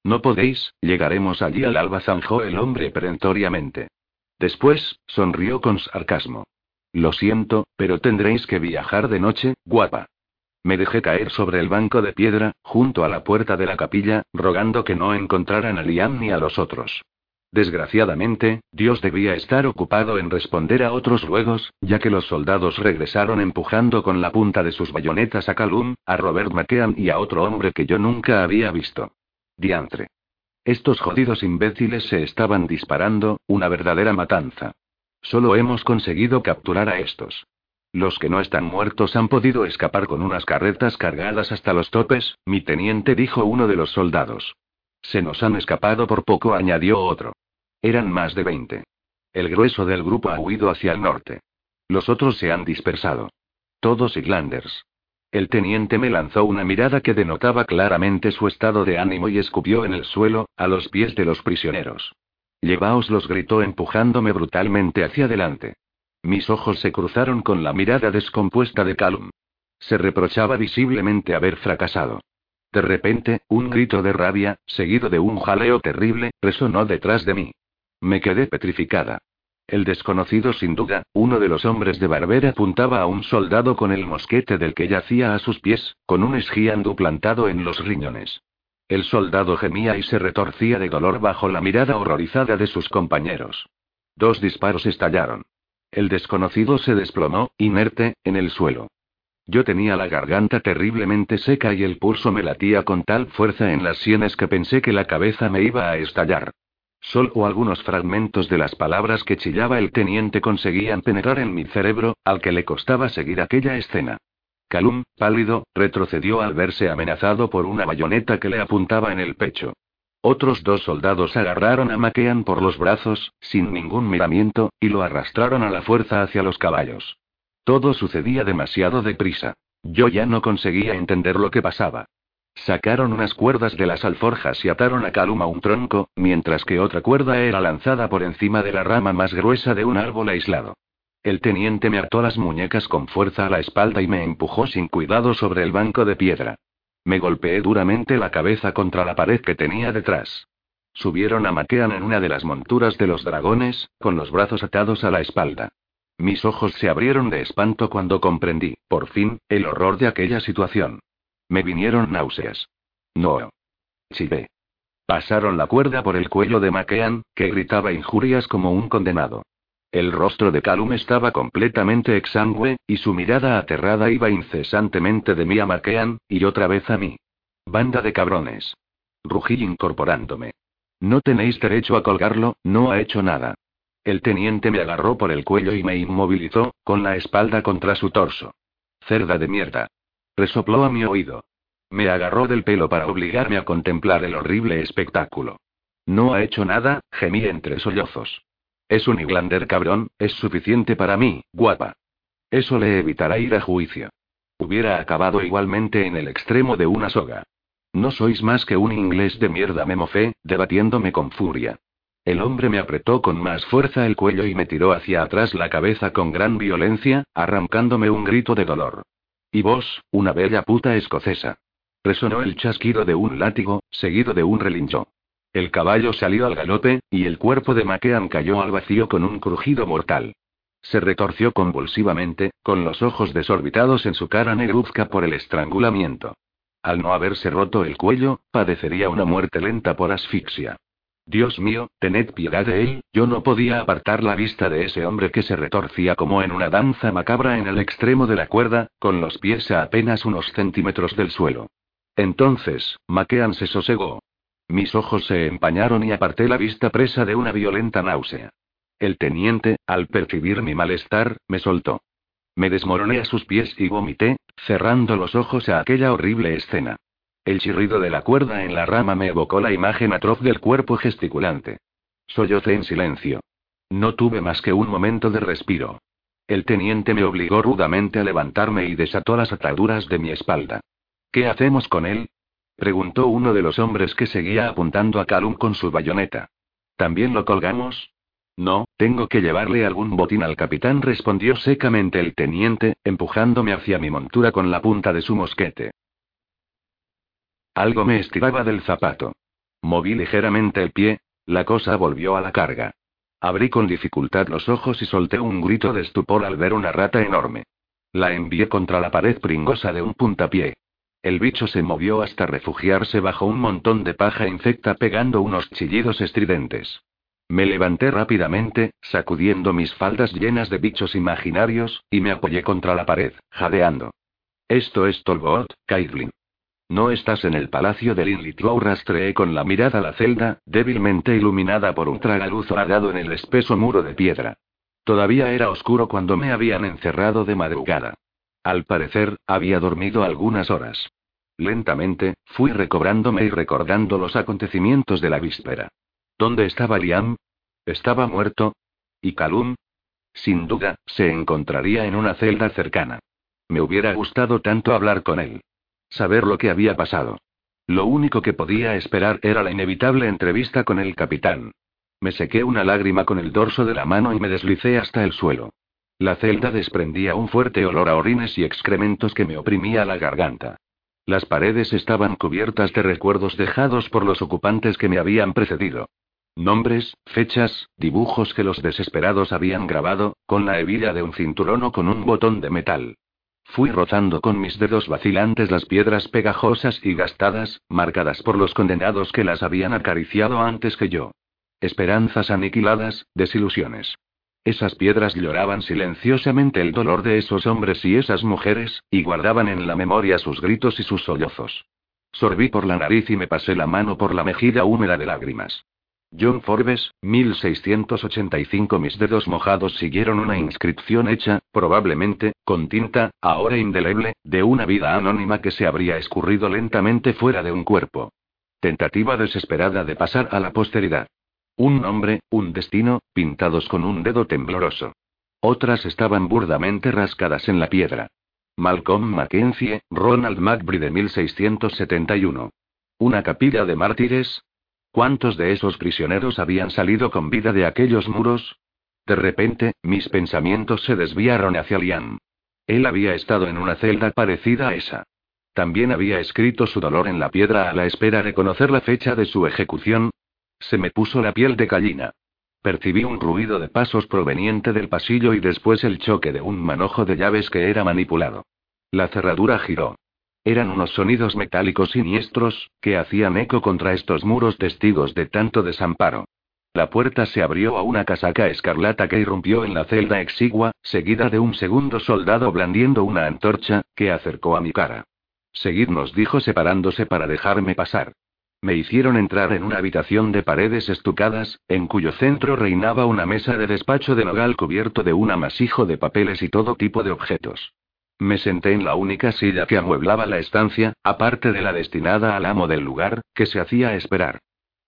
No podéis, llegaremos allí al alba, zanjó el hombre perentoriamente. Después, sonrió con sarcasmo. Lo siento, pero tendréis que viajar de noche, guapa. Me dejé caer sobre el banco de piedra, junto a la puerta de la capilla, rogando que no encontraran a Liam ni a los otros. Desgraciadamente, Dios debía estar ocupado en responder a otros ruegos, ya que los soldados regresaron empujando con la punta de sus bayonetas a Calum, a Robert McKean y a otro hombre que yo nunca había visto. Diantre. Estos jodidos imbéciles se estaban disparando, una verdadera matanza. Solo hemos conseguido capturar a estos. Los que no están muertos han podido escapar con unas carretas cargadas hasta los topes, mi teniente dijo uno de los soldados. Se nos han escapado por poco, añadió otro. Eran más de veinte. El grueso del grupo ha huido hacia el norte. Los otros se han dispersado. Todos Iglanders. El teniente me lanzó una mirada que denotaba claramente su estado de ánimo y escupió en el suelo, a los pies de los prisioneros. Llevaos los gritó empujándome brutalmente hacia adelante. Mis ojos se cruzaron con la mirada descompuesta de Calum. Se reprochaba visiblemente haber fracasado. De repente, un grito de rabia, seguido de un jaleo terrible, resonó detrás de mí. Me quedé petrificada. El desconocido, sin duda, uno de los hombres de Barbera apuntaba a un soldado con el mosquete del que yacía a sus pies, con un esgiando plantado en los riñones. El soldado gemía y se retorcía de dolor bajo la mirada horrorizada de sus compañeros. Dos disparos estallaron. El desconocido se desplomó, inerte, en el suelo. Yo tenía la garganta terriblemente seca y el pulso me latía con tal fuerza en las sienes que pensé que la cabeza me iba a estallar. Solo algunos fragmentos de las palabras que chillaba el teniente conseguían penetrar en mi cerebro, al que le costaba seguir aquella escena. Calum, pálido, retrocedió al verse amenazado por una bayoneta que le apuntaba en el pecho. Otros dos soldados agarraron a Maquean por los brazos, sin ningún miramiento, y lo arrastraron a la fuerza hacia los caballos. Todo sucedía demasiado deprisa. Yo ya no conseguía entender lo que pasaba. Sacaron unas cuerdas de las alforjas y ataron a Calum a un tronco, mientras que otra cuerda era lanzada por encima de la rama más gruesa de un árbol aislado. El teniente me ató las muñecas con fuerza a la espalda y me empujó sin cuidado sobre el banco de piedra. Me golpeé duramente la cabeza contra la pared que tenía detrás. Subieron a Maquean en una de las monturas de los dragones, con los brazos atados a la espalda. Mis ojos se abrieron de espanto cuando comprendí, por fin, el horror de aquella situación. Me vinieron náuseas. No. Chillé. Pasaron la cuerda por el cuello de Maquean, que gritaba injurias como un condenado. El rostro de Calum estaba completamente exangüe, y su mirada aterrada iba incesantemente de mí a Maquean, y otra vez a mí. Banda de cabrones. Rugí incorporándome. No tenéis derecho a colgarlo, no ha hecho nada. El teniente me agarró por el cuello y me inmovilizó, con la espalda contra su torso. Cerda de mierda. Resopló a mi oído. Me agarró del pelo para obligarme a contemplar el horrible espectáculo. No ha hecho nada, gemí entre sollozos. Es un Iglander cabrón, es suficiente para mí, guapa. Eso le evitará ir a juicio. Hubiera acabado igualmente en el extremo de una soga. No sois más que un inglés de mierda, me mofé, debatiéndome con furia. El hombre me apretó con más fuerza el cuello y me tiró hacia atrás la cabeza con gran violencia, arrancándome un grito de dolor. Y vos, una bella puta escocesa. Resonó el chasquido de un látigo, seguido de un relincho. El caballo salió al galope, y el cuerpo de Maquean cayó al vacío con un crujido mortal. Se retorció convulsivamente, con los ojos desorbitados en su cara negruzca por el estrangulamiento. Al no haberse roto el cuello, padecería una muerte lenta por asfixia. Dios mío, tened piedad de él, yo no podía apartar la vista de ese hombre que se retorcía como en una danza macabra en el extremo de la cuerda, con los pies a apenas unos centímetros del suelo. Entonces, Maquean se sosegó. Mis ojos se empañaron y aparté la vista presa de una violenta náusea. El teniente, al percibir mi malestar, me soltó. Me desmoroné a sus pies y vomité, cerrando los ojos a aquella horrible escena. El chirrido de la cuerda en la rama me evocó la imagen atroz del cuerpo gesticulante. Sollocé en silencio. No tuve más que un momento de respiro. El teniente me obligó rudamente a levantarme y desató las ataduras de mi espalda. ¿Qué hacemos con él? Preguntó uno de los hombres que seguía apuntando a Calum con su bayoneta. ¿También lo colgamos? No, tengo que llevarle algún botín al capitán, respondió secamente el teniente, empujándome hacia mi montura con la punta de su mosquete. Algo me estiraba del zapato. Moví ligeramente el pie, la cosa volvió a la carga. Abrí con dificultad los ojos y solté un grito de estupor al ver una rata enorme. La envié contra la pared pringosa de un puntapié. El bicho se movió hasta refugiarse bajo un montón de paja infecta pegando unos chillidos estridentes. Me levanté rápidamente, sacudiendo mis faldas llenas de bichos imaginarios, y me apoyé contra la pared, jadeando. Esto es Tolbot, Caitlin. No estás en el palacio de Linlithgow. Rastreé con la mirada la celda, débilmente iluminada por un tragaluz horadado en el espeso muro de piedra. Todavía era oscuro cuando me habían encerrado de madrugada. Al parecer, había dormido algunas horas. Lentamente, fui recobrándome y recordando los acontecimientos de la víspera. ¿Dónde estaba Liam? ¿Estaba muerto? ¿Y Calum? Sin duda, se encontraría en una celda cercana. Me hubiera gustado tanto hablar con él. Saber lo que había pasado. Lo único que podía esperar era la inevitable entrevista con el capitán. Me sequé una lágrima con el dorso de la mano y me deslicé hasta el suelo. La celda desprendía un fuerte olor a orines y excrementos que me oprimía la garganta. Las paredes estaban cubiertas de recuerdos dejados por los ocupantes que me habían precedido. Nombres, fechas, dibujos que los desesperados habían grabado, con la hebilla de un cinturón o con un botón de metal. Fui rozando con mis dedos vacilantes las piedras pegajosas y gastadas, marcadas por los condenados que las habían acariciado antes que yo. Esperanzas aniquiladas, desilusiones. Esas piedras lloraban silenciosamente el dolor de esos hombres y esas mujeres, y guardaban en la memoria sus gritos y sus sollozos. Sorbí por la nariz y me pasé la mano por la mejilla húmeda de lágrimas. John Forbes, 1685. Mis dedos mojados siguieron una inscripción hecha, probablemente, con tinta, ahora indeleble, de una vida anónima que se habría escurrido lentamente fuera de un cuerpo. Tentativa desesperada de pasar a la posteridad. Un nombre, un destino, pintados con un dedo tembloroso. Otras estaban burdamente rascadas en la piedra. Malcolm Mackenzie, Ronald McBride 1671. Una capilla de mártires, ¿Cuántos de esos prisioneros habían salido con vida de aquellos muros? De repente, mis pensamientos se desviaron hacia Liam. Él había estado en una celda parecida a esa. También había escrito su dolor en la piedra a la espera de conocer la fecha de su ejecución. Se me puso la piel de gallina. Percibí un ruido de pasos proveniente del pasillo y después el choque de un manojo de llaves que era manipulado. La cerradura giró. Eran unos sonidos metálicos siniestros, que hacían eco contra estos muros testigos de tanto desamparo. La puerta se abrió a una casaca escarlata que irrumpió en la celda exigua, seguida de un segundo soldado blandiendo una antorcha, que acercó a mi cara. Seguidnos, dijo separándose para dejarme pasar. Me hicieron entrar en una habitación de paredes estucadas, en cuyo centro reinaba una mesa de despacho de nogal cubierto de un amasijo de papeles y todo tipo de objetos. Me senté en la única silla que amueblaba la estancia, aparte de la destinada al amo del lugar, que se hacía esperar.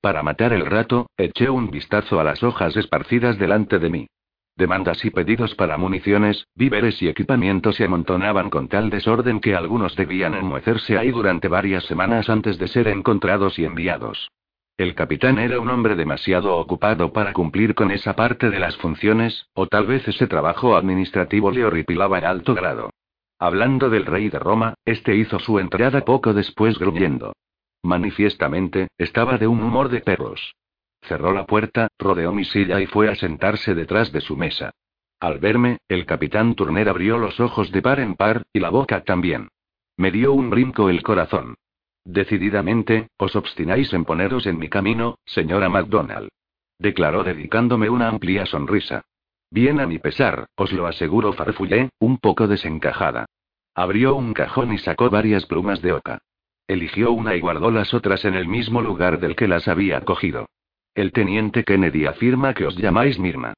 Para matar el rato, eché un vistazo a las hojas esparcidas delante de mí. Demandas y pedidos para municiones, víveres y equipamientos se amontonaban con tal desorden que algunos debían enmuecerse ahí durante varias semanas antes de ser encontrados y enviados. El capitán era un hombre demasiado ocupado para cumplir con esa parte de las funciones, o tal vez ese trabajo administrativo le horripilaba en alto grado. Hablando del rey de Roma, este hizo su entrada poco después gruñendo. Manifiestamente, estaba de un humor de perros. Cerró la puerta, rodeó mi silla y fue a sentarse detrás de su mesa. Al verme, el capitán Turner abrió los ojos de par en par, y la boca también. Me dio un brinco el corazón. Decididamente, os obstináis en poneros en mi camino, señora MacDonald. Declaró dedicándome una amplia sonrisa. Bien a mi pesar, os lo aseguro, farfullé, un poco desencajada. Abrió un cajón y sacó varias plumas de oca. Eligió una y guardó las otras en el mismo lugar del que las había cogido. El teniente Kennedy afirma que os llamáis Mirma.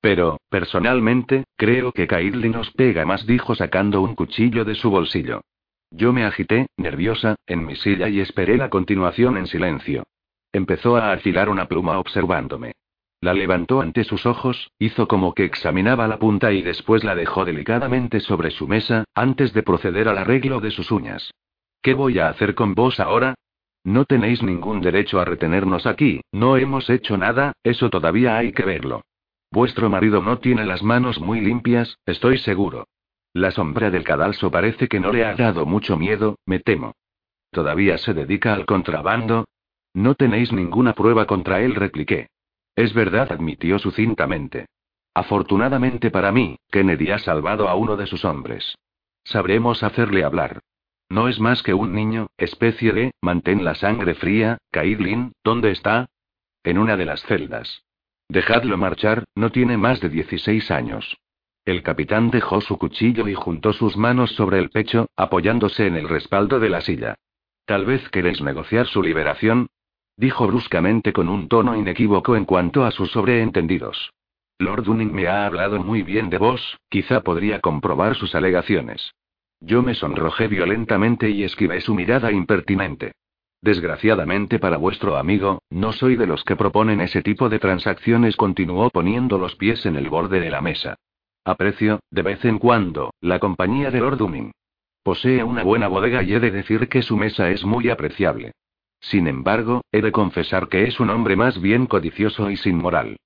Pero, personalmente, creo que Kaidli nos pega más, dijo sacando un cuchillo de su bolsillo. Yo me agité, nerviosa, en mi silla y esperé la continuación en silencio. Empezó a afilar una pluma observándome. La levantó ante sus ojos, hizo como que examinaba la punta y después la dejó delicadamente sobre su mesa, antes de proceder al arreglo de sus uñas. ¿Qué voy a hacer con vos ahora? No tenéis ningún derecho a retenernos aquí, no hemos hecho nada, eso todavía hay que verlo. Vuestro marido no tiene las manos muy limpias, estoy seguro. La sombra del cadalso parece que no le ha dado mucho miedo, me temo. ¿Todavía se dedica al contrabando? No tenéis ninguna prueba contra él, repliqué. Es verdad, admitió sucintamente. Afortunadamente para mí, Kennedy ha salvado a uno de sus hombres. Sabremos hacerle hablar. No es más que un niño, especie de, mantén la sangre fría, Kaidlin, ¿dónde está? En una de las celdas. Dejadlo marchar, no tiene más de 16 años. El capitán dejó su cuchillo y juntó sus manos sobre el pecho, apoyándose en el respaldo de la silla. Tal vez queréis negociar su liberación, dijo bruscamente con un tono inequívoco en cuanto a sus sobreentendidos. Lord Dunning me ha hablado muy bien de vos, quizá podría comprobar sus alegaciones. Yo me sonrojé violentamente y esquivé su mirada impertinente. Desgraciadamente para vuestro amigo, no soy de los que proponen ese tipo de transacciones, continuó poniendo los pies en el borde de la mesa. Aprecio, de vez en cuando, la compañía de Lord Dunning. Posee una buena bodega y he de decir que su mesa es muy apreciable. Sin embargo, he de confesar que es un hombre más bien codicioso y sin moral.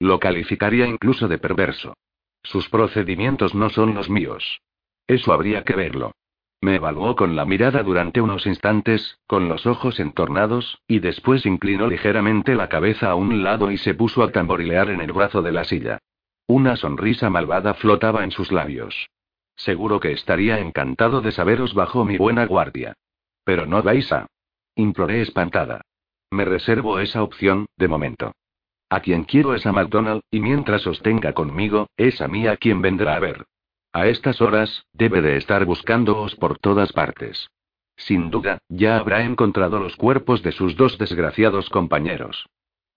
Lo calificaría incluso de perverso. Sus procedimientos no son los míos. Eso habría que verlo. Me evaluó con la mirada durante unos instantes, con los ojos entornados, y después inclinó ligeramente la cabeza a un lado y se puso a tamborilear en el brazo de la silla. Una sonrisa malvada flotaba en sus labios. Seguro que estaría encantado de saberos bajo mi buena guardia. Pero no vais a. Imploré espantada. Me reservo esa opción, de momento. A quien quiero es a McDonald, y mientras os tenga conmigo, es a mí a quien vendrá a ver. A estas horas, debe de estar buscándoos por todas partes. Sin duda, ya habrá encontrado los cuerpos de sus dos desgraciados compañeros.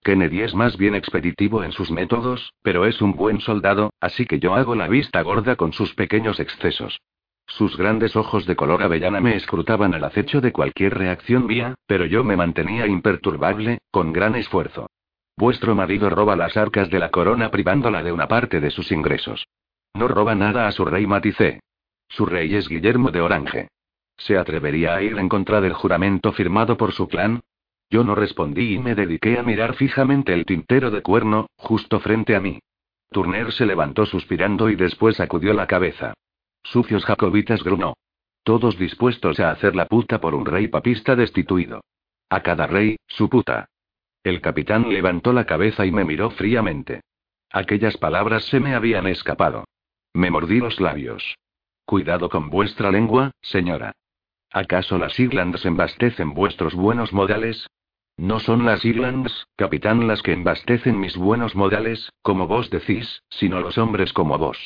Kennedy es más bien expeditivo en sus métodos, pero es un buen soldado, así que yo hago la vista gorda con sus pequeños excesos. Sus grandes ojos de color avellana me escrutaban al acecho de cualquier reacción mía, pero yo me mantenía imperturbable, con gran esfuerzo. Vuestro marido roba las arcas de la corona privándola de una parte de sus ingresos. No roba nada a su rey maticé. Su rey es Guillermo de Orange. ¿Se atrevería a ir en contra del juramento firmado por su clan? Yo no respondí y me dediqué a mirar fijamente el tintero de cuerno, justo frente a mí. Turner se levantó suspirando y después sacudió la cabeza. Sucios jacobitas grunó. Todos dispuestos a hacer la puta por un rey papista destituido. A cada rey, su puta. El capitán levantó la cabeza y me miró fríamente. Aquellas palabras se me habían escapado. Me mordí los labios. Cuidado con vuestra lengua, señora. ¿Acaso las Irlands embastecen vuestros buenos modales? No son las Irlands, capitán, las que embastecen mis buenos modales, como vos decís, sino los hombres como vos.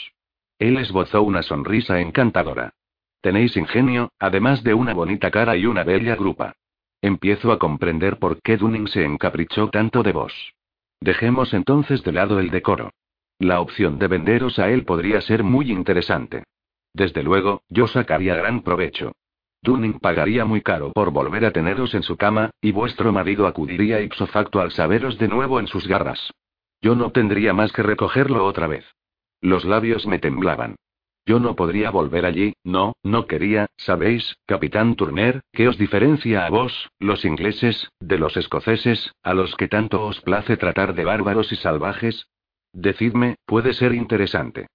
Él esbozó una sonrisa encantadora. Tenéis ingenio, además de una bonita cara y una bella grupa. Empiezo a comprender por qué Dunning se encaprichó tanto de vos. Dejemos entonces de lado el decoro. La opción de venderos a él podría ser muy interesante. Desde luego, yo sacaría gran provecho. Dunning pagaría muy caro por volver a teneros en su cama, y vuestro marido acudiría ipso facto al saberos de nuevo en sus garras. Yo no tendría más que recogerlo otra vez. Los labios me temblaban. Yo no podría volver allí, no, no quería, sabéis, capitán Turner, ¿qué os diferencia a vos, los ingleses, de los escoceses, a los que tanto os place tratar de bárbaros y salvajes? Decidme, puede ser interesante.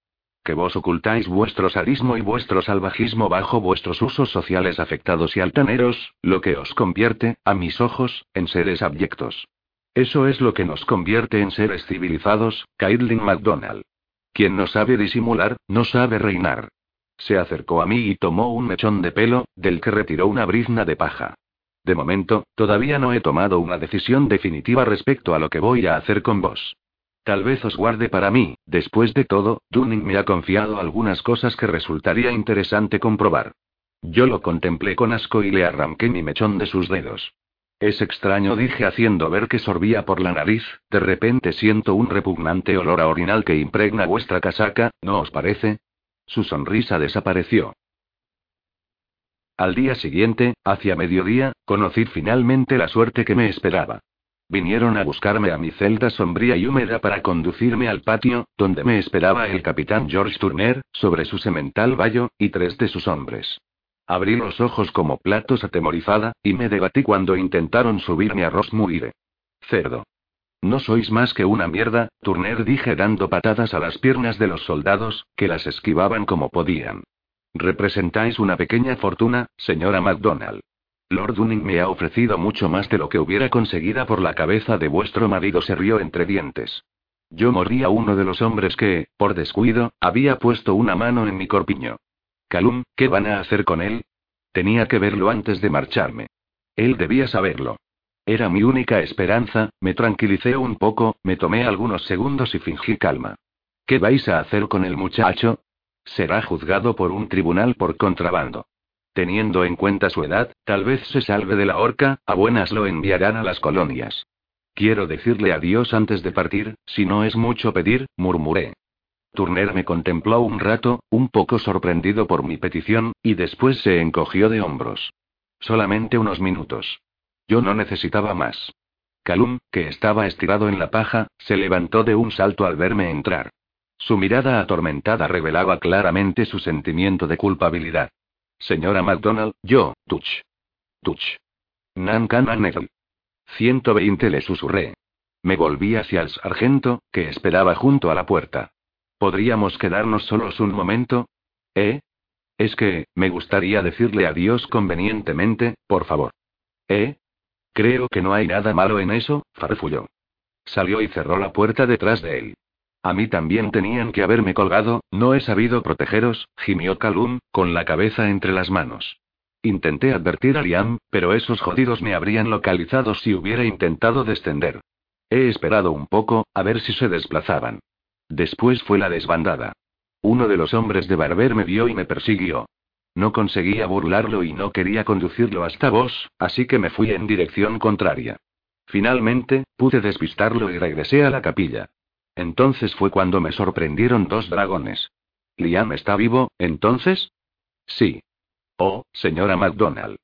Que vos ocultáis vuestro sadismo y vuestro salvajismo bajo vuestros usos sociales afectados y altaneros, lo que os convierte, a mis ojos, en seres abyectos. Eso es lo que nos convierte en seres civilizados, Caitlin MacDonald. Quien no sabe disimular, no sabe reinar. Se acercó a mí y tomó un mechón de pelo, del que retiró una brizna de paja. De momento, todavía no he tomado una decisión definitiva respecto a lo que voy a hacer con vos. Tal vez os guarde para mí, después de todo, Dunning me ha confiado algunas cosas que resultaría interesante comprobar. Yo lo contemplé con asco y le arranqué mi mechón de sus dedos. Es extraño, dije haciendo ver que sorbía por la nariz, de repente siento un repugnante olor a orinal que impregna vuestra casaca, ¿no os parece? Su sonrisa desapareció. Al día siguiente, hacia mediodía, conocí finalmente la suerte que me esperaba. Vinieron a buscarme a mi celda sombría y húmeda para conducirme al patio, donde me esperaba el capitán George Turner, sobre su semental vallo, y tres de sus hombres. Abrí los ojos como platos atemorizada, y me debatí cuando intentaron subirme a Rosmuire. Cerdo. No sois más que una mierda, Turner dije dando patadas a las piernas de los soldados, que las esquivaban como podían. Representáis una pequeña fortuna, señora MacDonald. Lord Dunning me ha ofrecido mucho más de lo que hubiera conseguido por la cabeza de vuestro marido, se rió entre dientes. Yo morí a uno de los hombres que, por descuido, había puesto una mano en mi corpiño. Calum, ¿qué van a hacer con él? Tenía que verlo antes de marcharme. Él debía saberlo. Era mi única esperanza, me tranquilicé un poco, me tomé algunos segundos y fingí calma. ¿Qué vais a hacer con el muchacho? Será juzgado por un tribunal por contrabando. Teniendo en cuenta su edad, tal vez se salve de la horca, a buenas lo enviarán a las colonias. Quiero decirle adiós antes de partir, si no es mucho pedir, murmuré. Turner me contempló un rato, un poco sorprendido por mi petición, y después se encogió de hombros. Solamente unos minutos. Yo no necesitaba más. Calum, que estaba estirado en la paja, se levantó de un salto al verme entrar. Su mirada atormentada revelaba claramente su sentimiento de culpabilidad. Señora MacDonald, yo, Tuch. Tuch. Nankan Anel. 120 le susurré. Me volví hacia el sargento, que esperaba junto a la puerta. ¿Podríamos quedarnos solos un momento? ¿Eh? Es que, me gustaría decirle adiós convenientemente, por favor. ¿Eh? Creo que no hay nada malo en eso, farfulló. Salió y cerró la puerta detrás de él. A mí también tenían que haberme colgado, no he sabido protegeros, gimió Calum, con la cabeza entre las manos. Intenté advertir a Liam, pero esos jodidos me habrían localizado si hubiera intentado descender. He esperado un poco, a ver si se desplazaban. Después fue la desbandada. Uno de los hombres de Barber me vio y me persiguió. No conseguía burlarlo y no quería conducirlo hasta vos, así que me fui en dirección contraria. Finalmente, pude despistarlo y regresé a la capilla. Entonces fue cuando me sorprendieron dos dragones. ¿Liam está vivo, entonces? Sí. Oh, señora MacDonald.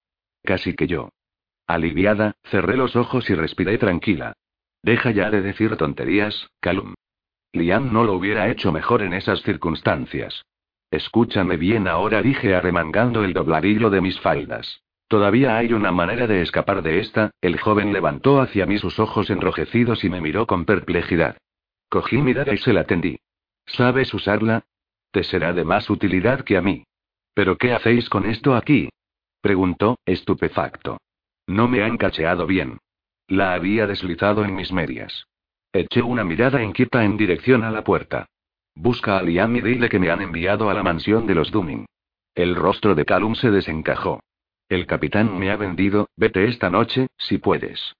Casi que yo. Aliviada, cerré los ojos y respiré tranquila. Deja ya de decir tonterías, Calum. Liam no lo hubiera hecho mejor en esas circunstancias. Escúchame bien ahora, dije arremangando el dobladillo de mis faldas. Todavía hay una manera de escapar de esta. El joven levantó hacia mí sus ojos enrojecidos y me miró con perplejidad. Cogí mi daga y se la tendí. ¿Sabes usarla? Te será de más utilidad que a mí. ¿Pero qué hacéis con esto aquí? preguntó, estupefacto. No me han cacheado bien. La había deslizado en mis medias. Eché una mirada inquieta en dirección a la puerta. Busca a Liam y dile que me han enviado a la mansión de los Dunning. El rostro de Calum se desencajó. El capitán me ha vendido, vete esta noche, si puedes.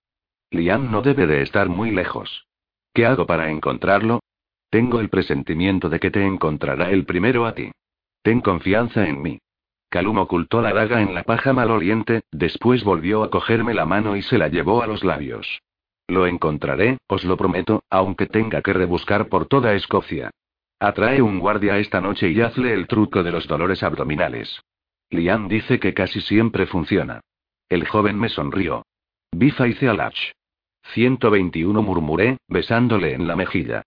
Liam no debe de estar muy lejos. ¿Qué hago para encontrarlo? Tengo el presentimiento de que te encontrará el primero a ti. Ten confianza en mí. Calum ocultó la daga en la paja maloliente, después volvió a cogerme la mano y se la llevó a los labios. Lo encontraré, os lo prometo, aunque tenga que rebuscar por toda Escocia. Atrae un guardia esta noche y hazle el truco de los dolores abdominales. Liam dice que casi siempre funciona. El joven me sonrió. Bifa y Cealach. 121 murmuré, besándole en la mejilla.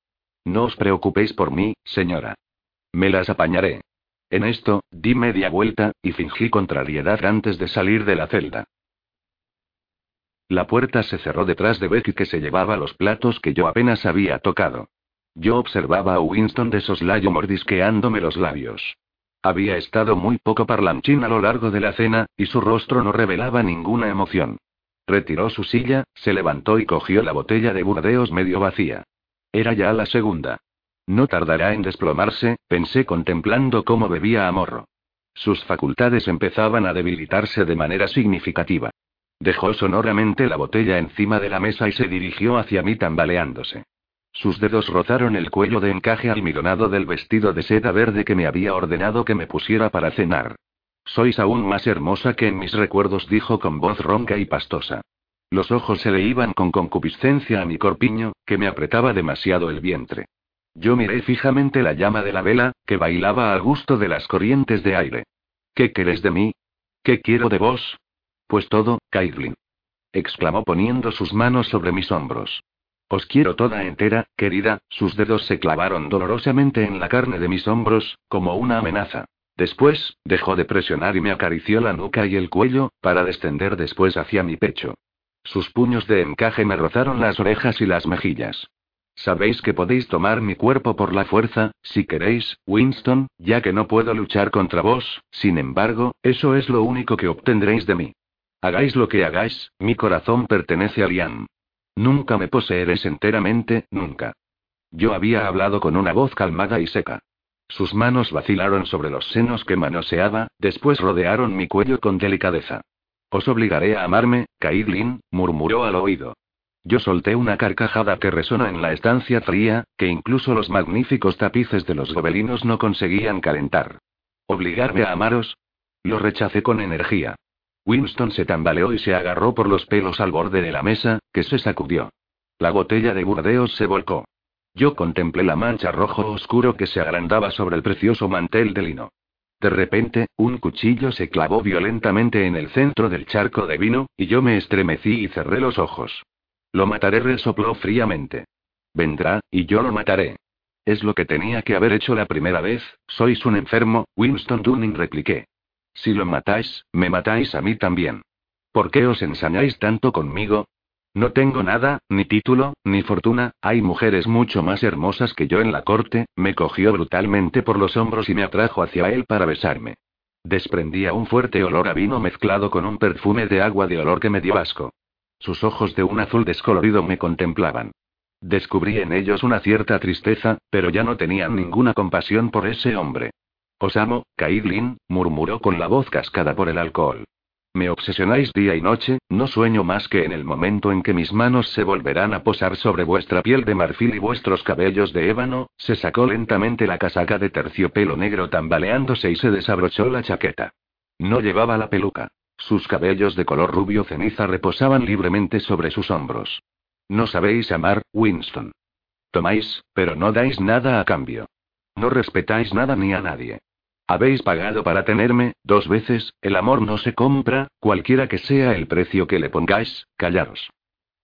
No os preocupéis por mí, señora. Me las apañaré. En esto, di media vuelta, y fingí contrariedad antes de salir de la celda. La puerta se cerró detrás de Becky que se llevaba los platos que yo apenas había tocado. Yo observaba a Winston de soslayo mordisqueándome los labios. Había estado muy poco parlanchín a lo largo de la cena, y su rostro no revelaba ninguna emoción. Retiró su silla, se levantó y cogió la botella de Burdeos medio vacía. Era ya la segunda. No tardará en desplomarse, pensé contemplando cómo bebía a morro. Sus facultades empezaban a debilitarse de manera significativa. Dejó sonoramente la botella encima de la mesa y se dirigió hacia mí tambaleándose. Sus dedos rozaron el cuello de encaje almidonado del vestido de seda verde que me había ordenado que me pusiera para cenar. Sois aún más hermosa que en mis recuerdos, dijo con voz ronca y pastosa. Los ojos se le iban con concupiscencia a mi corpiño, que me apretaba demasiado el vientre. Yo miré fijamente la llama de la vela, que bailaba al gusto de las corrientes de aire. ¿Qué querés de mí? ¿Qué quiero de vos? Pues todo, Caitlin. exclamó poniendo sus manos sobre mis hombros. Os quiero toda entera, querida, sus dedos se clavaron dolorosamente en la carne de mis hombros, como una amenaza. Después, dejó de presionar y me acarició la nuca y el cuello, para descender después hacia mi pecho. Sus puños de encaje me rozaron las orejas y las mejillas. Sabéis que podéis tomar mi cuerpo por la fuerza, si queréis, Winston, ya que no puedo luchar contra vos, sin embargo, eso es lo único que obtendréis de mí. Hagáis lo que hagáis, mi corazón pertenece a Liam. Nunca me poseeres enteramente, nunca. Yo había hablado con una voz calmada y seca. Sus manos vacilaron sobre los senos que manoseaba, después rodearon mi cuello con delicadeza. Os obligaré a amarme, Caitlin, murmuró al oído. Yo solté una carcajada que resonó en la estancia fría, que incluso los magníficos tapices de los gobelinos no conseguían calentar. ¿Obligarme a amaros? Lo rechacé con energía. Winston se tambaleó y se agarró por los pelos al borde de la mesa, que se sacudió. La botella de Burdeos se volcó. Yo contemplé la mancha rojo oscuro que se agrandaba sobre el precioso mantel de lino. De repente, un cuchillo se clavó violentamente en el centro del charco de vino, y yo me estremecí y cerré los ojos. Lo mataré, resopló fríamente. Vendrá, y yo lo mataré. Es lo que tenía que haber hecho la primera vez, sois un enfermo, Winston Dunning repliqué. Si lo matáis, me matáis a mí también. ¿Por qué os ensañáis tanto conmigo? No tengo nada, ni título, ni fortuna, hay mujeres mucho más hermosas que yo en la corte, me cogió brutalmente por los hombros y me atrajo hacia él para besarme. Desprendía un fuerte olor a vino mezclado con un perfume de agua de olor que me dio asco. Sus ojos de un azul descolorido me contemplaban. Descubrí en ellos una cierta tristeza, pero ya no tenían ninguna compasión por ese hombre. Os amo, Caitlin, murmuró con la voz cascada por el alcohol. Me obsesionáis día y noche, no sueño más que en el momento en que mis manos se volverán a posar sobre vuestra piel de marfil y vuestros cabellos de ébano, se sacó lentamente la casaca de terciopelo negro tambaleándose y se desabrochó la chaqueta. No llevaba la peluca. Sus cabellos de color rubio ceniza reposaban libremente sobre sus hombros. No sabéis amar, Winston. Tomáis, pero no dais nada a cambio. No respetáis nada ni a nadie. Habéis pagado para tenerme, dos veces, el amor no se compra, cualquiera que sea el precio que le pongáis, callaros.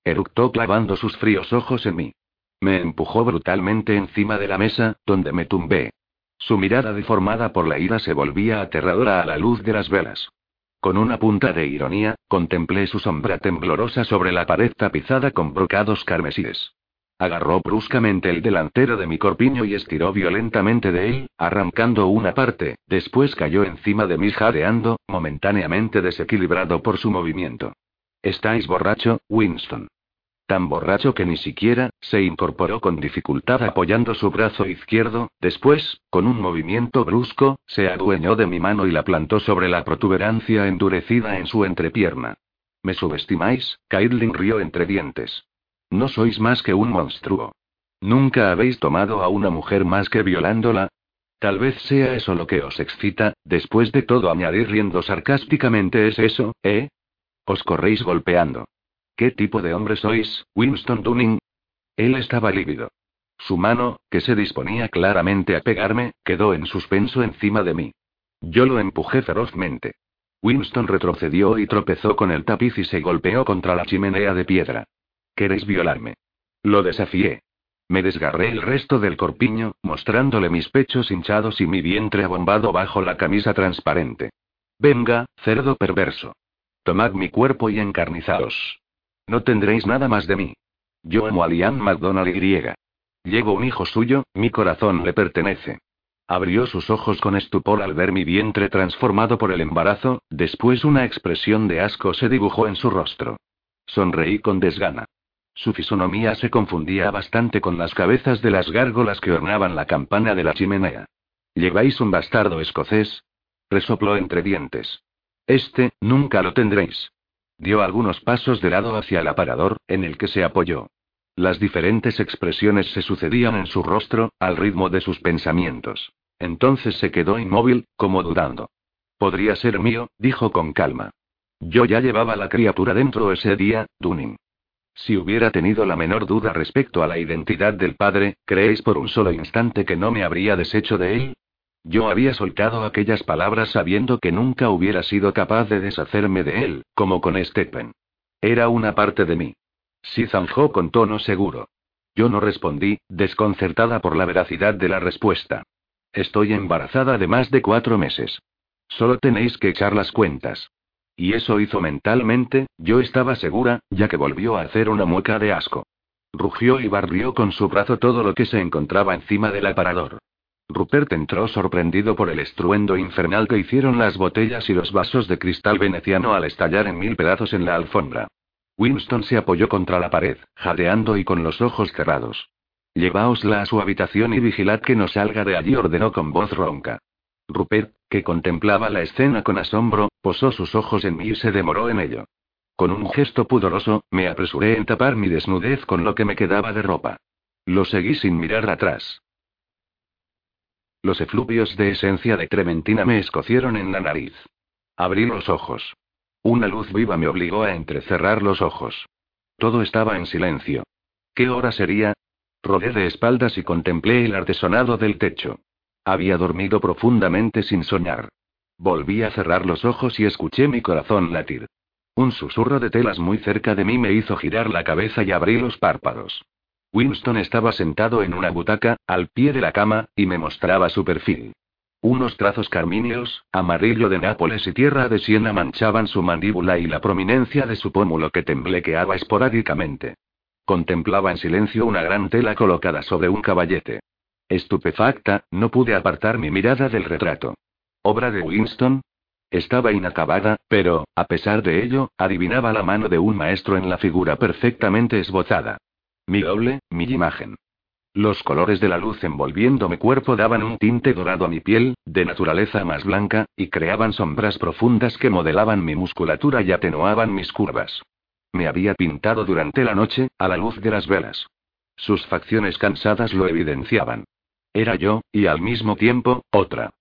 Eructó clavando sus fríos ojos en mí. Me empujó brutalmente encima de la mesa, donde me tumbé. Su mirada deformada por la ira se volvía aterradora a la luz de las velas. Con una punta de ironía, contemplé su sombra temblorosa sobre la pared tapizada con brocados carmesíes. Agarró bruscamente el delantero de mi corpiño y estiró violentamente de él, arrancando una parte, después cayó encima de mí jadeando, momentáneamente desequilibrado por su movimiento. Estáis borracho, Winston. Tan borracho que ni siquiera, se incorporó con dificultad apoyando su brazo izquierdo, después, con un movimiento brusco, se adueñó de mi mano y la plantó sobre la protuberancia endurecida en su entrepierna. ¿Me subestimáis? Caitlin rió entre dientes. No sois más que un monstruo. ¿Nunca habéis tomado a una mujer más que violándola? Tal vez sea eso lo que os excita, después de todo añadir riendo sarcásticamente es eso, ¿eh? Os corréis golpeando. ¿Qué tipo de hombre sois, Winston Dunning? Él estaba lívido. Su mano, que se disponía claramente a pegarme, quedó en suspenso encima de mí. Yo lo empujé ferozmente. Winston retrocedió y tropezó con el tapiz y se golpeó contra la chimenea de piedra. ¿Queréis violarme? Lo desafié. Me desgarré el resto del corpiño, mostrándole mis pechos hinchados y mi vientre abombado bajo la camisa transparente. Venga, cerdo perverso. Tomad mi cuerpo y encarnizaos. No tendréis nada más de mí. Yo amo a Liam McDonald y. Llevo un hijo suyo, mi corazón le pertenece. Abrió sus ojos con estupor al ver mi vientre transformado por el embarazo, después una expresión de asco se dibujó en su rostro. Sonreí con desgana. Su fisonomía se confundía bastante con las cabezas de las gárgolas que ornaban la campana de la chimenea. ¿Lleváis un bastardo escocés? Resopló entre dientes. Este, nunca lo tendréis. Dio algunos pasos de lado hacia el aparador, en el que se apoyó. Las diferentes expresiones se sucedían en su rostro, al ritmo de sus pensamientos. Entonces se quedó inmóvil, como dudando. Podría ser mío, dijo con calma. Yo ya llevaba la criatura dentro ese día, Dunning. Si hubiera tenido la menor duda respecto a la identidad del padre, ¿creéis por un solo instante que no me habría deshecho de él? Yo había soltado aquellas palabras sabiendo que nunca hubiera sido capaz de deshacerme de él, como con Stephen. Era una parte de mí. Sí zanjó con tono seguro. Yo no respondí, desconcertada por la veracidad de la respuesta. Estoy embarazada de más de cuatro meses. Solo tenéis que echar las cuentas. Y eso hizo mentalmente, yo estaba segura, ya que volvió a hacer una mueca de asco. Rugió y barrió con su brazo todo lo que se encontraba encima del aparador. Rupert entró sorprendido por el estruendo infernal que hicieron las botellas y los vasos de cristal veneciano al estallar en mil pedazos en la alfombra. Winston se apoyó contra la pared, jadeando y con los ojos cerrados. Lleváosla a su habitación y vigilad que no salga de allí, ordenó con voz ronca. Rupert, que contemplaba la escena con asombro, posó sus ojos en mí y se demoró en ello. Con un gesto pudoroso, me apresuré en tapar mi desnudez con lo que me quedaba de ropa. Lo seguí sin mirar atrás. Los efluvios de esencia de trementina me escocieron en la nariz. Abrí los ojos. Una luz viva me obligó a entrecerrar los ojos. Todo estaba en silencio. ¿Qué hora sería? Rodé de espaldas y contemplé el artesonado del techo. Había dormido profundamente sin soñar. Volví a cerrar los ojos y escuché mi corazón latir. Un susurro de telas muy cerca de mí me hizo girar la cabeza y abrí los párpados. Winston estaba sentado en una butaca, al pie de la cama, y me mostraba su perfil. Unos trazos carmíneos, amarillo de Nápoles y tierra de Siena manchaban su mandíbula y la prominencia de su pómulo que temblequeaba esporádicamente. Contemplaba en silencio una gran tela colocada sobre un caballete. Estupefacta, no pude apartar mi mirada del retrato. ¿Obra de Winston? Estaba inacabada, pero, a pesar de ello, adivinaba la mano de un maestro en la figura perfectamente esbozada. Mi doble, mi imagen. Los colores de la luz envolviendo mi cuerpo daban un tinte dorado a mi piel, de naturaleza más blanca, y creaban sombras profundas que modelaban mi musculatura y atenuaban mis curvas. Me había pintado durante la noche, a la luz de las velas. Sus facciones cansadas lo evidenciaban. Era yo, y al mismo tiempo, otra.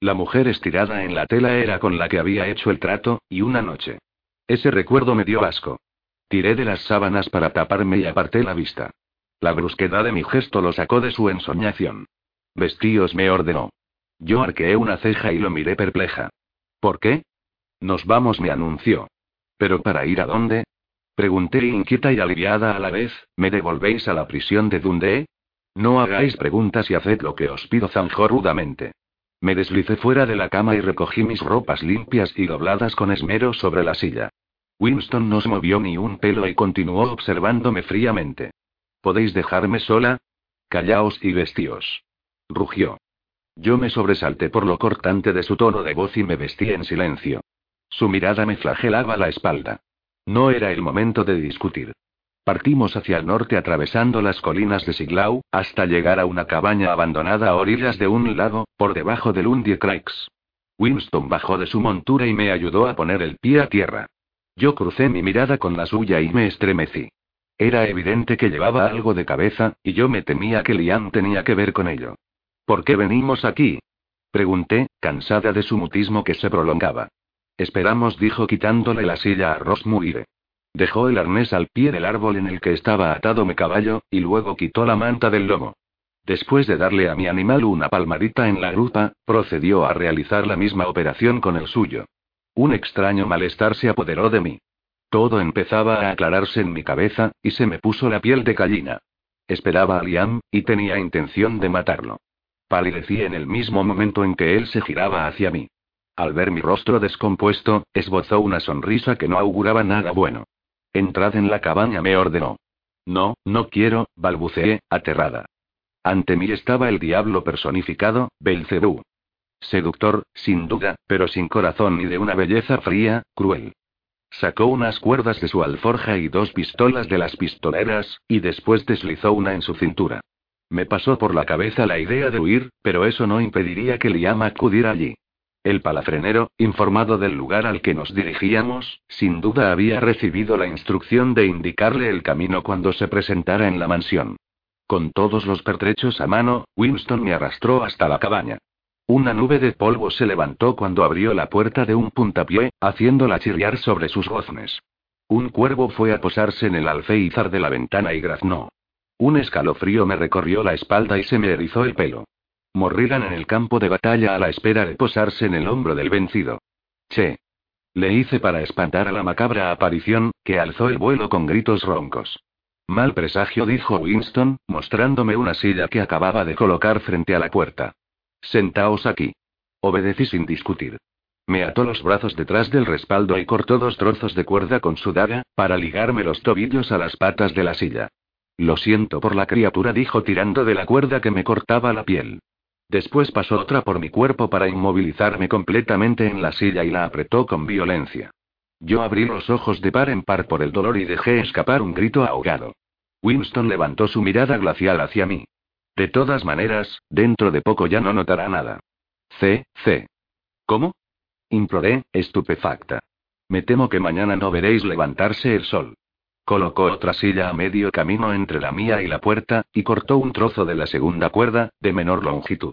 La mujer estirada en la tela era con la que había hecho el trato, y una noche. Ese recuerdo me dio asco. Tiré de las sábanas para taparme y aparté la vista. La brusquedad de mi gesto lo sacó de su ensoñación. Vestíos me ordenó. Yo arqueé una ceja y lo miré perpleja. ¿Por qué? Nos vamos, me anunció. ¿Pero para ir a dónde? Pregunté inquieta y aliviada a la vez, ¿me devolvéis a la prisión de Dundee? No hagáis preguntas y haced lo que os pido, zanjó rudamente. Me deslicé fuera de la cama y recogí mis ropas limpias y dobladas con esmero sobre la silla. Winston no se movió ni un pelo y continuó observándome fríamente. ¿Podéis dejarme sola? Callaos y vestíos. Rugió. Yo me sobresalté por lo cortante de su tono de voz y me vestí en silencio. Su mirada me flagelaba la espalda. No era el momento de discutir. Partimos hacia el norte atravesando las colinas de Siglau, hasta llegar a una cabaña abandonada a orillas de un lago, por debajo del Undie Craigs. Winston bajó de su montura y me ayudó a poner el pie a tierra. Yo crucé mi mirada con la suya y me estremecí. Era evidente que llevaba algo de cabeza, y yo me temía que Liam tenía que ver con ello. ¿Por qué venimos aquí? Pregunté, cansada de su mutismo que se prolongaba. Esperamos, dijo quitándole la silla a Rosmuire. Dejó el arnés al pie del árbol en el que estaba atado mi caballo, y luego quitó la manta del lomo. Después de darle a mi animal una palmadita en la grupa, procedió a realizar la misma operación con el suyo. Un extraño malestar se apoderó de mí. Todo empezaba a aclararse en mi cabeza, y se me puso la piel de gallina. Esperaba a Liam, y tenía intención de matarlo. Palidecí en el mismo momento en que él se giraba hacia mí. Al ver mi rostro descompuesto, esbozó una sonrisa que no auguraba nada bueno. Entrad en la cabaña, me ordenó. No, no quiero, balbuceé, aterrada. Ante mí estaba el diablo personificado, Belcebú. Seductor, sin duda, pero sin corazón y de una belleza fría, cruel. Sacó unas cuerdas de su alforja y dos pistolas de las pistoleras, y después deslizó una en su cintura. Me pasó por la cabeza la idea de huir, pero eso no impediría que Liam acudiera allí. El palafrenero, informado del lugar al que nos dirigíamos, sin duda había recibido la instrucción de indicarle el camino cuando se presentara en la mansión. Con todos los pertrechos a mano, Winston me arrastró hasta la cabaña. Una nube de polvo se levantó cuando abrió la puerta de un puntapié, haciéndola chirriar sobre sus goznes. Un cuervo fue a posarse en el alféizar de la ventana y graznó. Un escalofrío me recorrió la espalda y se me erizó el pelo. Morrirán en el campo de batalla a la espera de posarse en el hombro del vencido. Che. Le hice para espantar a la macabra aparición, que alzó el vuelo con gritos roncos. Mal presagio, dijo Winston, mostrándome una silla que acababa de colocar frente a la puerta. Sentaos aquí. Obedecí sin discutir. Me ató los brazos detrás del respaldo y cortó dos trozos de cuerda con su daga, para ligarme los tobillos a las patas de la silla. Lo siento por la criatura, dijo tirando de la cuerda que me cortaba la piel. Después pasó otra por mi cuerpo para inmovilizarme completamente en la silla y la apretó con violencia. Yo abrí los ojos de par en par por el dolor y dejé escapar un grito ahogado. Winston levantó su mirada glacial hacia mí. De todas maneras, dentro de poco ya no notará nada. C. C. ¿Cómo? Imploré, estupefacta. Me temo que mañana no veréis levantarse el sol. Colocó otra silla a medio camino entre la mía y la puerta, y cortó un trozo de la segunda cuerda, de menor longitud.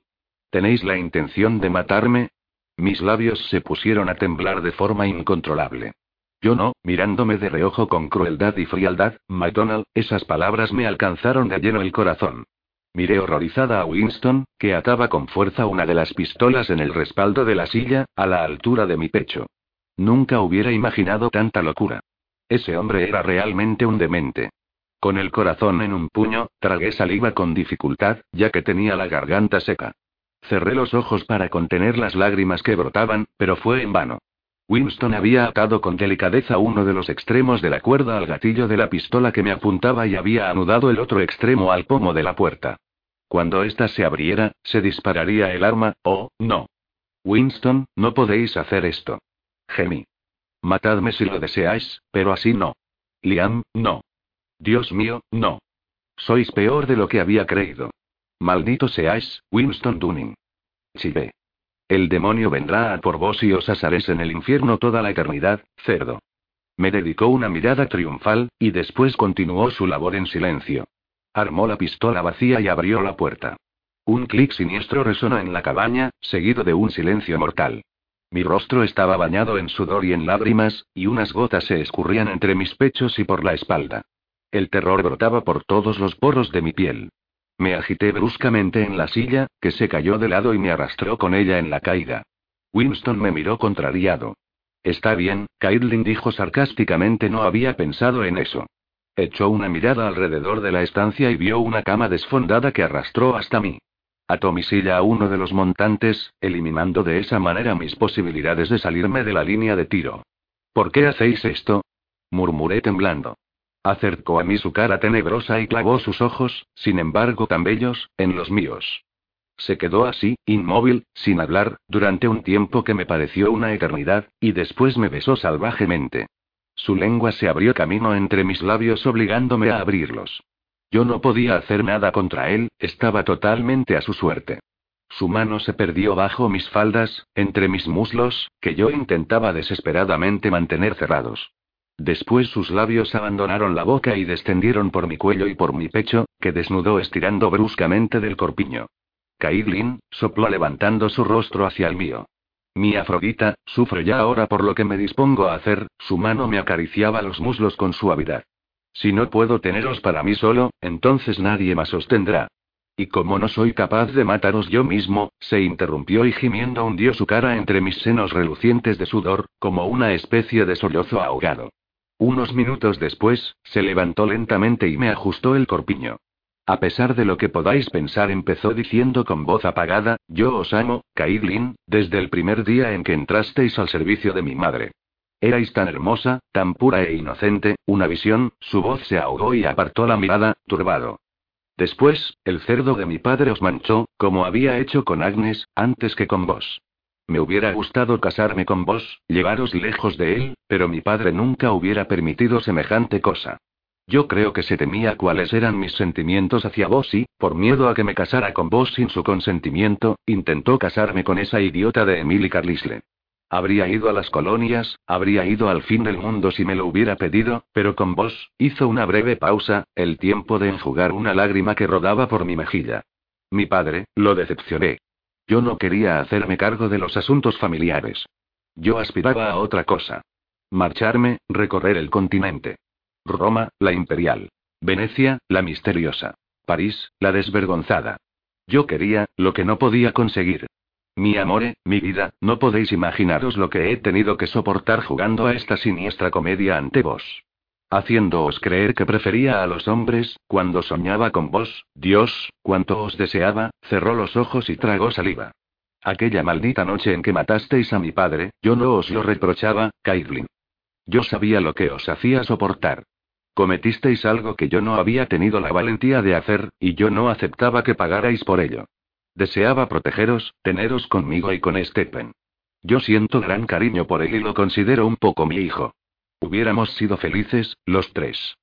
¿Tenéis la intención de matarme? Mis labios se pusieron a temblar de forma incontrolable. Yo no, mirándome de reojo con crueldad y frialdad, MacDonald, esas palabras me alcanzaron de lleno el corazón. Miré horrorizada a Winston, que ataba con fuerza una de las pistolas en el respaldo de la silla, a la altura de mi pecho. Nunca hubiera imaginado tanta locura. Ese hombre era realmente un demente. Con el corazón en un puño, tragué saliva con dificultad, ya que tenía la garganta seca. Cerré los ojos para contener las lágrimas que brotaban, pero fue en vano. Winston había atado con delicadeza uno de los extremos de la cuerda al gatillo de la pistola que me apuntaba y había anudado el otro extremo al pomo de la puerta. Cuando ésta se abriera, se dispararía el arma, oh, no. Winston, no podéis hacer esto. Gemí. Matadme si lo deseáis, pero así no. Liam, no. Dios mío, no. Sois peor de lo que había creído. Maldito seáis, Winston Dunning. Chivé. El demonio vendrá a por vos y os asaréis en el infierno toda la eternidad, cerdo. Me dedicó una mirada triunfal, y después continuó su labor en silencio. Armó la pistola vacía y abrió la puerta. Un clic siniestro resonó en la cabaña, seguido de un silencio mortal. Mi rostro estaba bañado en sudor y en lágrimas, y unas gotas se escurrían entre mis pechos y por la espalda. El terror brotaba por todos los poros de mi piel. Me agité bruscamente en la silla, que se cayó de lado y me arrastró con ella en la caída. Winston me miró contrariado. Está bien, Caitlin dijo sarcásticamente, no había pensado en eso. Echó una mirada alrededor de la estancia y vio una cama desfondada que arrastró hasta mí. Ató mi silla a uno de los montantes, eliminando de esa manera mis posibilidades de salirme de la línea de tiro. ¿Por qué hacéis esto? murmuré temblando. Acercó a mí su cara tenebrosa y clavó sus ojos, sin embargo tan bellos, en los míos. Se quedó así, inmóvil, sin hablar, durante un tiempo que me pareció una eternidad, y después me besó salvajemente. Su lengua se abrió camino entre mis labios obligándome a abrirlos. Yo no podía hacer nada contra él, estaba totalmente a su suerte. Su mano se perdió bajo mis faldas, entre mis muslos, que yo intentaba desesperadamente mantener cerrados. Después sus labios abandonaron la boca y descendieron por mi cuello y por mi pecho, que desnudó estirando bruscamente del corpiño. Caitlin, sopló levantando su rostro hacia el mío. Mi Afrodita, sufro ya ahora por lo que me dispongo a hacer, su mano me acariciaba los muslos con suavidad. Si no puedo teneros para mí solo, entonces nadie más os tendrá. Y como no soy capaz de mataros yo mismo, se interrumpió y gimiendo hundió su cara entre mis senos relucientes de sudor, como una especie de sollozo ahogado. Unos minutos después, se levantó lentamente y me ajustó el corpiño. A pesar de lo que podáis pensar, empezó diciendo con voz apagada, yo os amo, Caitlin, desde el primer día en que entrasteis al servicio de mi madre. Erais tan hermosa, tan pura e inocente, una visión, su voz se ahogó y apartó la mirada, turbado. Después, el cerdo de mi padre os manchó, como había hecho con Agnes, antes que con vos. Me hubiera gustado casarme con vos, llevaros lejos de él, pero mi padre nunca hubiera permitido semejante cosa. Yo creo que se temía cuáles eran mis sentimientos hacia vos y, por miedo a que me casara con vos sin su consentimiento, intentó casarme con esa idiota de Emily Carlisle. Habría ido a las colonias, habría ido al fin del mundo si me lo hubiera pedido, pero con vos, hizo una breve pausa, el tiempo de enjugar una lágrima que rodaba por mi mejilla. Mi padre, lo decepcioné. Yo no quería hacerme cargo de los asuntos familiares. Yo aspiraba a otra cosa. Marcharme, recorrer el continente. Roma, la imperial. Venecia, la misteriosa. París, la desvergonzada. Yo quería, lo que no podía conseguir. Mi amore, mi vida, no podéis imaginaros lo que he tenido que soportar jugando a esta siniestra comedia ante vos haciéndoos creer que prefería a los hombres, cuando soñaba con vos, Dios, cuanto os deseaba, cerró los ojos y tragó saliva. Aquella maldita noche en que matasteis a mi padre, yo no os lo reprochaba, Caitlin. Yo sabía lo que os hacía soportar. Cometisteis algo que yo no había tenido la valentía de hacer, y yo no aceptaba que pagarais por ello. Deseaba protegeros, teneros conmigo y con Stephen. Yo siento gran cariño por él y lo considero un poco mi hijo. Hubiéramos sido felices, los tres.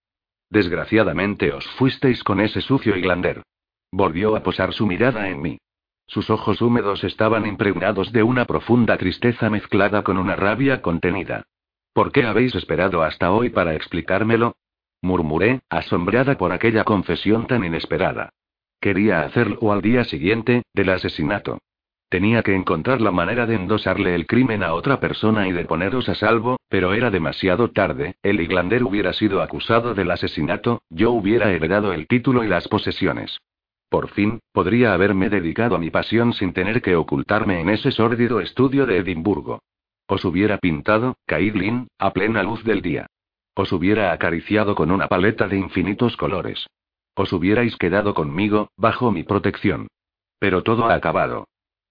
Desgraciadamente os fuisteis con ese sucio Iglander. Volvió a posar su mirada en mí. Sus ojos húmedos estaban impregnados de una profunda tristeza mezclada con una rabia contenida. ¿Por qué habéis esperado hasta hoy para explicármelo? murmuré, asombrada por aquella confesión tan inesperada. Quería hacerlo al día siguiente, del asesinato. Tenía que encontrar la manera de endosarle el crimen a otra persona y de poneros a salvo, pero era demasiado tarde, el Iglander hubiera sido acusado del asesinato, yo hubiera heredado el título y las posesiones. por fin, podría haberme dedicado a mi pasión sin tener que ocultarme en ese sórdido estudio de Edimburgo. Os hubiera pintado, Caitlin, a plena luz del día. Os hubiera acariciado con una paleta de infinitos colores. Os hubierais quedado conmigo, bajo mi protección. Pero todo ha acabado.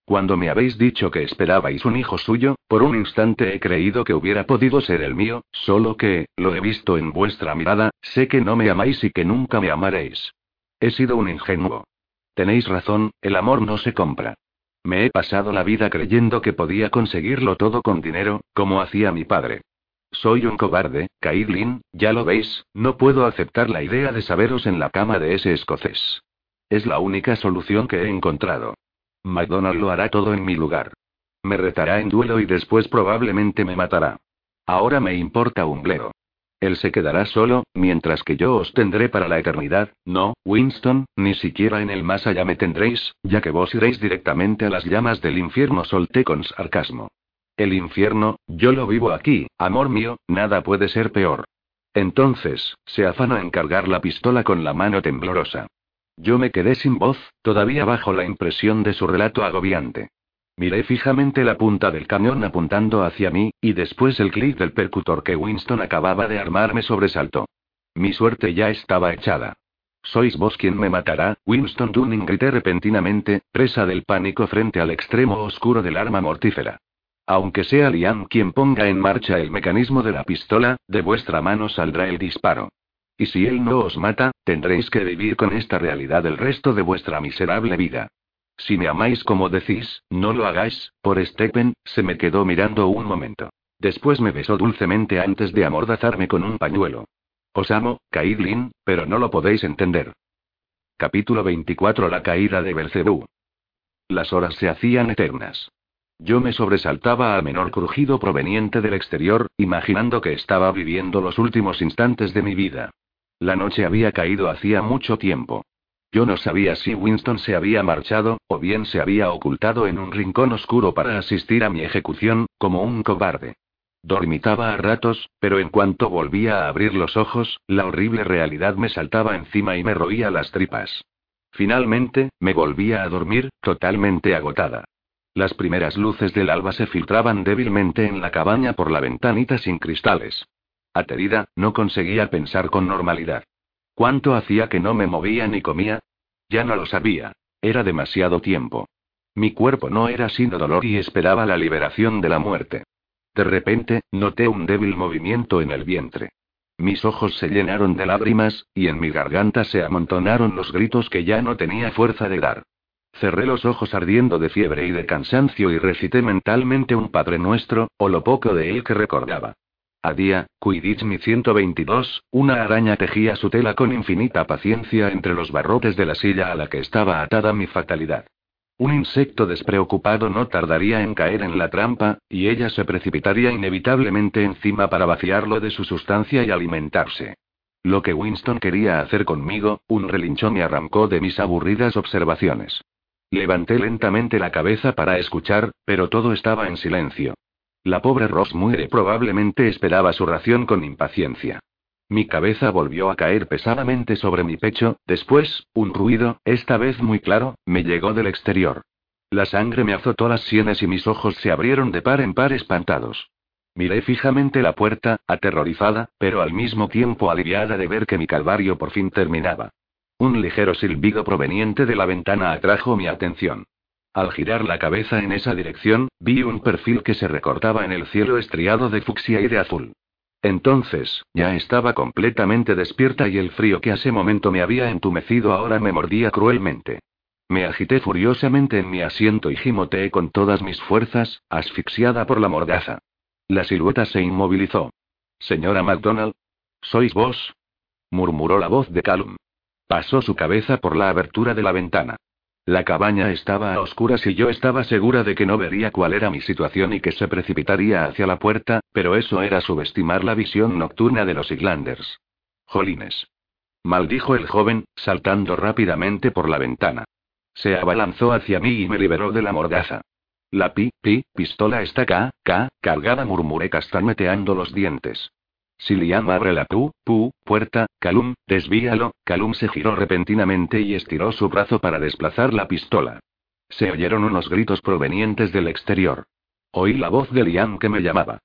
Cuando me habéis dicho que esperabais un hijo suyo, por un instante he creído que hubiera podido ser el mío, solo que, lo he visto en vuestra mirada, sé que no me amáis y que nunca me amaréis. He sido un ingenuo. Tenéis razón, el amor no se compra. Me he pasado la vida creyendo que podía conseguirlo todo con dinero, como hacía mi padre. Soy un cobarde, Caitlin, ya lo veis, no puedo aceptar la idea de saberos en la cama de ese escocés. Es la única solución que he encontrado. McDonald lo hará todo en mi lugar. Me retará en duelo y después probablemente me matará. Ahora me importa un bledo. Él se quedará solo, mientras que yo os tendré para la eternidad. No, Winston, ni siquiera en el más allá me tendréis, ya que vos iréis directamente a las llamas del infierno, solté con sarcasmo. El infierno, yo lo vivo aquí, amor mío, nada puede ser peor. Entonces, se afanó en cargar la pistola con la mano temblorosa. Yo me quedé sin voz, todavía bajo la impresión de su relato agobiante. Miré fijamente la punta del cañón apuntando hacia mí, y después el clic del percutor que Winston acababa de armar me sobresaltó. Mi suerte ya estaba echada. Sois vos quien me matará, Winston Dunning grité repentinamente, presa del pánico frente al extremo oscuro del arma mortífera. Aunque sea Liam quien ponga en marcha el mecanismo de la pistola, de vuestra mano saldrá el disparo. Y si él no os mata, tendréis que vivir con esta realidad el resto de vuestra miserable vida. Si me amáis como decís, no lo hagáis, por Stephen, se me quedó mirando un momento. Después me besó dulcemente antes de amordazarme con un pañuelo. Os amo, Caitlin, pero no lo podéis entender. Capítulo 24 La caída de Belcebú. Las horas se hacían eternas. Yo me sobresaltaba al menor crujido proveniente del exterior, imaginando que estaba viviendo los últimos instantes de mi vida. La noche había caído hacía mucho tiempo. Yo no sabía si Winston se había marchado, o bien se había ocultado en un rincón oscuro para asistir a mi ejecución, como un cobarde. Dormitaba a ratos, pero en cuanto volvía a abrir los ojos, la horrible realidad me saltaba encima y me roía las tripas. Finalmente, me volvía a dormir, totalmente agotada. Las primeras luces del alba se filtraban débilmente en la cabaña por la ventanita sin cristales. Aterida, no conseguía pensar con normalidad. ¿Cuánto hacía que no me movía ni comía? Ya no lo sabía. Era demasiado tiempo. Mi cuerpo no era sino dolor y esperaba la liberación de la muerte. De repente, noté un débil movimiento en el vientre. Mis ojos se llenaron de lágrimas, y en mi garganta se amontonaron los gritos que ya no tenía fuerza de dar. Cerré los ojos ardiendo de fiebre y de cansancio y recité mentalmente un Padre Nuestro, o lo poco de él que recordaba. A día, Quidditch mi 122, una araña tejía su tela con infinita paciencia entre los barrotes de la silla a la que estaba atada mi fatalidad. Un insecto despreocupado no tardaría en caer en la trampa, y ella se precipitaría inevitablemente encima para vaciarlo de su sustancia y alimentarse. Lo que Winston quería hacer conmigo, un relinchón me arrancó de mis aburridas observaciones. Levanté lentamente la cabeza para escuchar, pero todo estaba en silencio. La pobre Rosmuere probablemente esperaba su ración con impaciencia. Mi cabeza volvió a caer pesadamente sobre mi pecho, después, un ruido, esta vez muy claro, me llegó del exterior. La sangre me azotó las sienes y mis ojos se abrieron de par en par espantados. Miré fijamente la puerta, aterrorizada, pero al mismo tiempo aliviada de ver que mi calvario por fin terminaba. Un ligero silbido proveniente de la ventana atrajo mi atención. Al girar la cabeza en esa dirección, vi un perfil que se recortaba en el cielo estriado de fucsia y de azul. Entonces, ya estaba completamente despierta y el frío que hace momento me había entumecido ahora me mordía cruelmente. Me agité furiosamente en mi asiento y gimoteé con todas mis fuerzas, asfixiada por la mordaza. La silueta se inmovilizó. Señora MacDonald. ¿Sois vos? murmuró la voz de Calum. Pasó su cabeza por la abertura de la ventana. La cabaña estaba a oscuras y yo estaba segura de que no vería cuál era mi situación y que se precipitaría hacia la puerta, pero eso era subestimar la visión nocturna de los Iglanders. Jolines. Maldijo el joven, saltando rápidamente por la ventana. Se abalanzó hacia mí y me liberó de la mordaza. La pi, pi, pistola está acá, ca, cargada, murmuré castañeteando los dientes. Si Liam abre la pu, pu, puerta, Calum, desvíalo. Calum se giró repentinamente y estiró su brazo para desplazar la pistola. Se oyeron unos gritos provenientes del exterior. Oí la voz de Liam que me llamaba.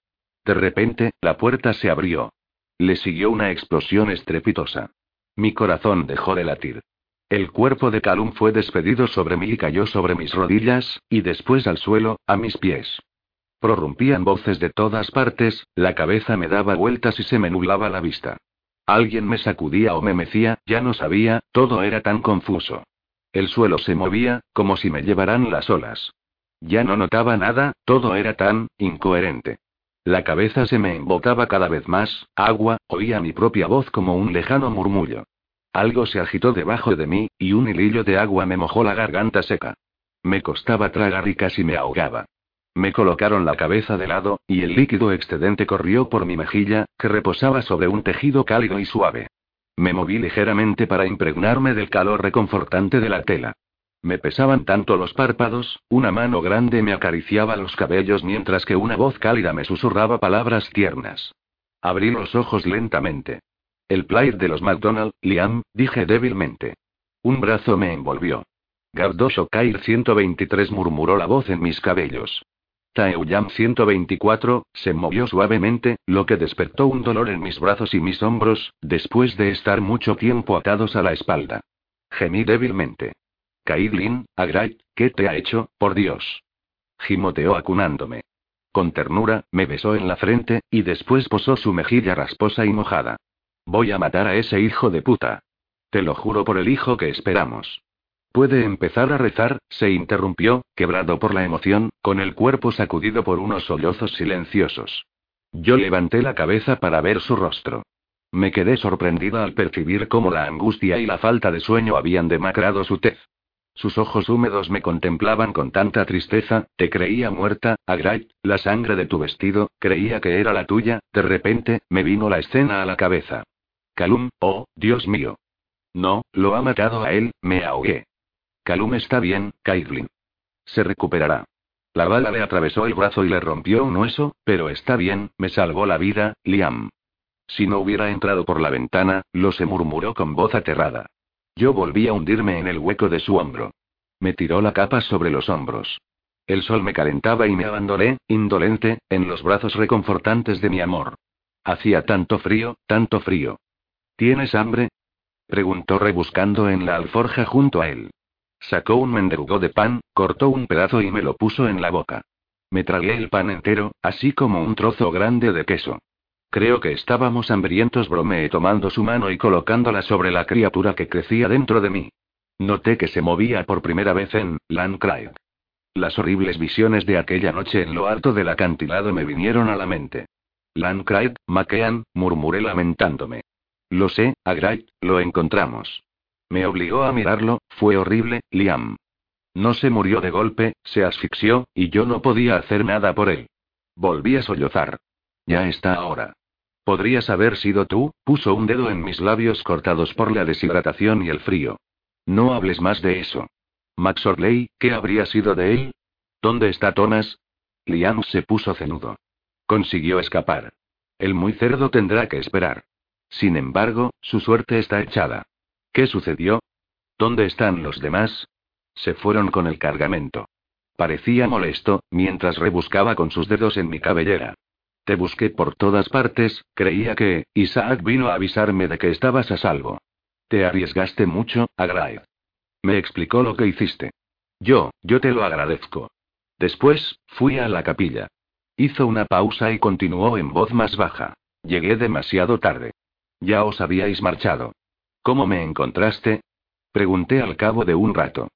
De repente, la puerta se abrió. Le siguió una explosión estrepitosa. Mi corazón dejó de latir. El cuerpo de Calum fue despedido sobre mí y cayó sobre mis rodillas, y después al suelo, a mis pies. Prorrumpían voces de todas partes, la cabeza me daba vueltas y se me nublaba la vista. Alguien me sacudía o me mecía, ya no sabía, todo era tan confuso. El suelo se movía, como si me llevaran las olas. Ya no notaba nada, todo era tan incoherente. La cabeza se me embotaba cada vez más, agua, oía mi propia voz como un lejano murmullo. Algo se agitó debajo de mí, y un hilillo de agua me mojó la garganta seca. Me costaba tragar y casi me ahogaba. Me colocaron la cabeza de lado, y el líquido excedente corrió por mi mejilla, que reposaba sobre un tejido cálido y suave. Me moví ligeramente para impregnarme del calor reconfortante de la tela. Me pesaban tanto los párpados, una mano grande me acariciaba los cabellos mientras que una voz cálida me susurraba palabras tiernas. Abrí los ojos lentamente. El plaid de los McDonald, Liam, dije débilmente. Un brazo me envolvió. Gardosho Kair 123 murmuró la voz en mis cabellos. Taeyang 124, se movió suavemente, lo que despertó un dolor en mis brazos y mis hombros, después de estar mucho tiempo atados a la espalda. Gemí débilmente. Kaidlin, Agray, ¿qué te ha hecho, por Dios? Gimoteó acunándome. Con ternura, me besó en la frente, y después posó su mejilla rasposa y mojada. Voy a matar a ese hijo de puta. Te lo juro por el hijo que esperamos. Puede empezar a rezar, se interrumpió, quebrado por la emoción, con el cuerpo sacudido por unos sollozos silenciosos. Yo levanté la cabeza para ver su rostro. Me quedé sorprendida al percibir cómo la angustia y la falta de sueño habían demacrado su tez. Sus ojos húmedos me contemplaban con tanta tristeza, te creía muerta, Agray, la sangre de tu vestido, creía que era la tuya, de repente, me vino la escena a la cabeza. Calum, oh, Dios mío. No, lo ha matado a él, me ahogué. Calum está bien, Caitlin. Se recuperará. La bala le atravesó el brazo y le rompió un hueso, pero está bien, me salvó la vida, Liam. Si no hubiera entrado por la ventana, lo se murmuró con voz aterrada. Yo volví a hundirme en el hueco de su hombro. Me tiró la capa sobre los hombros. El sol me calentaba y me abandoné, indolente, en los brazos reconfortantes de mi amor. Hacía tanto frío, tanto frío. ¿Tienes hambre? preguntó rebuscando en la alforja junto a él. Sacó un mendrugo de pan, cortó un pedazo y me lo puso en la boca. Me tragué el pan entero, así como un trozo grande de queso. Creo que estábamos hambrientos, bromeé tomando su mano y colocándola sobre la criatura que crecía dentro de mí. Noté que se movía por primera vez en Landcraig. Las horribles visiones de aquella noche en lo alto del acantilado me vinieron a la mente. Landcraig, McKean, murmuré lamentándome. Lo sé, Agray, lo encontramos. Me obligó a mirarlo, fue horrible, Liam. No se murió de golpe, se asfixió, y yo no podía hacer nada por él. Volví a sollozar. Ya está ahora. Podrías haber sido tú, puso un dedo en mis labios cortados por la deshidratación y el frío. No hables más de eso. Max Orley, ¿qué habría sido de él? ¿Dónde está Thomas? Liam se puso cenudo. Consiguió escapar. El muy cerdo tendrá que esperar. Sin embargo, su suerte está echada. ¿Qué sucedió? ¿Dónde están los demás? Se fueron con el cargamento. Parecía molesto, mientras rebuscaba con sus dedos en mi cabellera. Te busqué por todas partes, creía que, Isaac vino a avisarme de que estabas a salvo. Te arriesgaste mucho, Agrae. Me explicó lo que hiciste. Yo, yo te lo agradezco. Después, fui a la capilla. Hizo una pausa y continuó en voz más baja. Llegué demasiado tarde. Ya os habíais marchado. ¿Cómo me encontraste? Pregunté al cabo de un rato.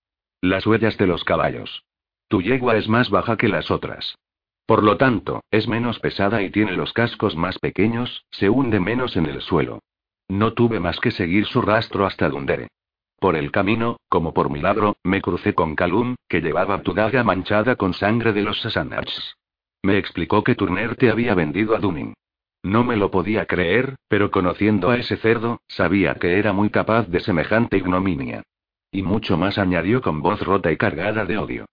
Las huellas de los caballos. Tu yegua es más baja que las otras. Por lo tanto, es menos pesada y tiene los cascos más pequeños, se hunde menos en el suelo. No tuve más que seguir su rastro hasta Dundere. Por el camino, como por milagro, me crucé con Calum, que llevaba tu daga manchada con sangre de los Sasanachs. Me explicó que Turner te había vendido a Dunning. No me lo podía creer, pero conociendo a ese cerdo, sabía que era muy capaz de semejante ignominia. Y mucho más añadió con voz rota y cargada de odio.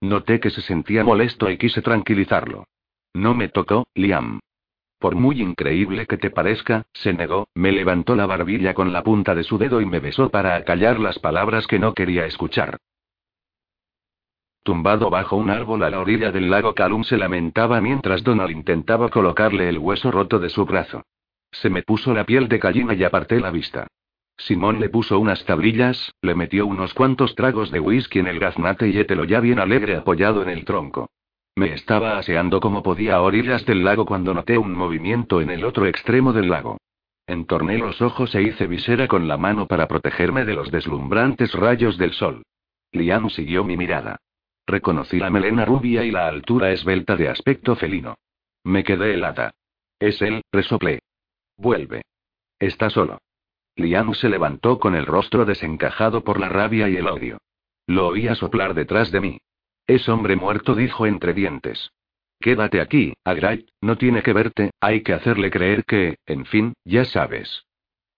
Noté que se sentía molesto y quise tranquilizarlo. No me tocó, Liam. por muy increíble que te parezca, se negó, me levantó la barbilla con la punta de su dedo y me besó para acallar las palabras que no quería escuchar. Tumbado bajo un árbol a la orilla del lago Calum se lamentaba mientras Donald intentaba colocarle el hueso roto de su brazo. Se me puso la piel de gallina y aparté la vista. Simón le puso unas tablillas, le metió unos cuantos tragos de whisky en el gaznate y ételo ya bien alegre apoyado en el tronco. Me estaba aseando como podía a orillas del lago cuando noté un movimiento en el otro extremo del lago. Entorné los ojos e hice visera con la mano para protegerme de los deslumbrantes rayos del sol. Liam siguió mi mirada. Reconocí la melena rubia y la altura esbelta de aspecto felino. Me quedé helada. Es él, resoplé. Vuelve. Está solo. Liam se levantó con el rostro desencajado por la rabia y el odio. Lo oía soplar detrás de mí. Es hombre muerto, dijo entre dientes. Quédate aquí, Agray, no tiene que verte, hay que hacerle creer que, en fin, ya sabes.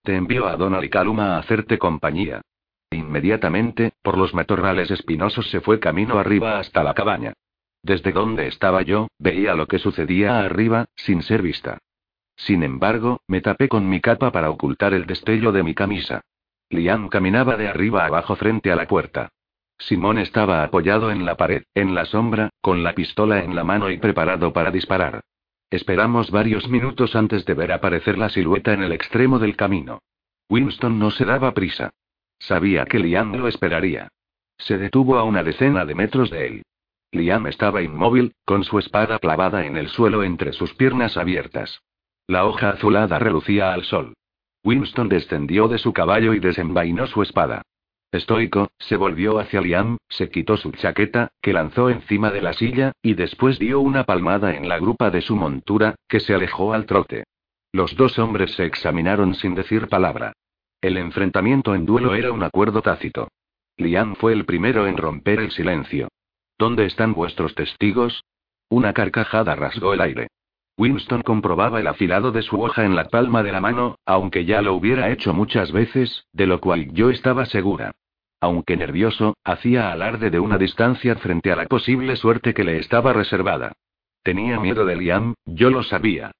Te envío a Donald y Caluma a hacerte compañía. Inmediatamente, por los matorrales espinosos se fue camino arriba hasta la cabaña. Desde donde estaba yo, veía lo que sucedía arriba, sin ser vista. Sin embargo, me tapé con mi capa para ocultar el destello de mi camisa. Liam caminaba de arriba abajo frente a la puerta. Simón estaba apoyado en la pared, en la sombra, con la pistola en la mano y preparado para disparar. Esperamos varios minutos antes de ver aparecer la silueta en el extremo del camino. Winston no se daba prisa. Sabía que Liam lo esperaría. Se detuvo a una decena de metros de él. Liam estaba inmóvil, con su espada clavada en el suelo entre sus piernas abiertas. La hoja azulada relucía al sol. Winston descendió de su caballo y desenvainó su espada. Estoico, se volvió hacia Liam, se quitó su chaqueta, que lanzó encima de la silla, y después dio una palmada en la grupa de su montura, que se alejó al trote. Los dos hombres se examinaron sin decir palabra. El enfrentamiento en duelo era un acuerdo tácito. Liam fue el primero en romper el silencio. ¿Dónde están vuestros testigos? Una carcajada rasgó el aire. Winston comprobaba el afilado de su hoja en la palma de la mano, aunque ya lo hubiera hecho muchas veces, de lo cual yo estaba segura. Aunque nervioso, hacía alarde de una distancia frente a la posible suerte que le estaba reservada. Tenía miedo de Liam, yo lo sabía.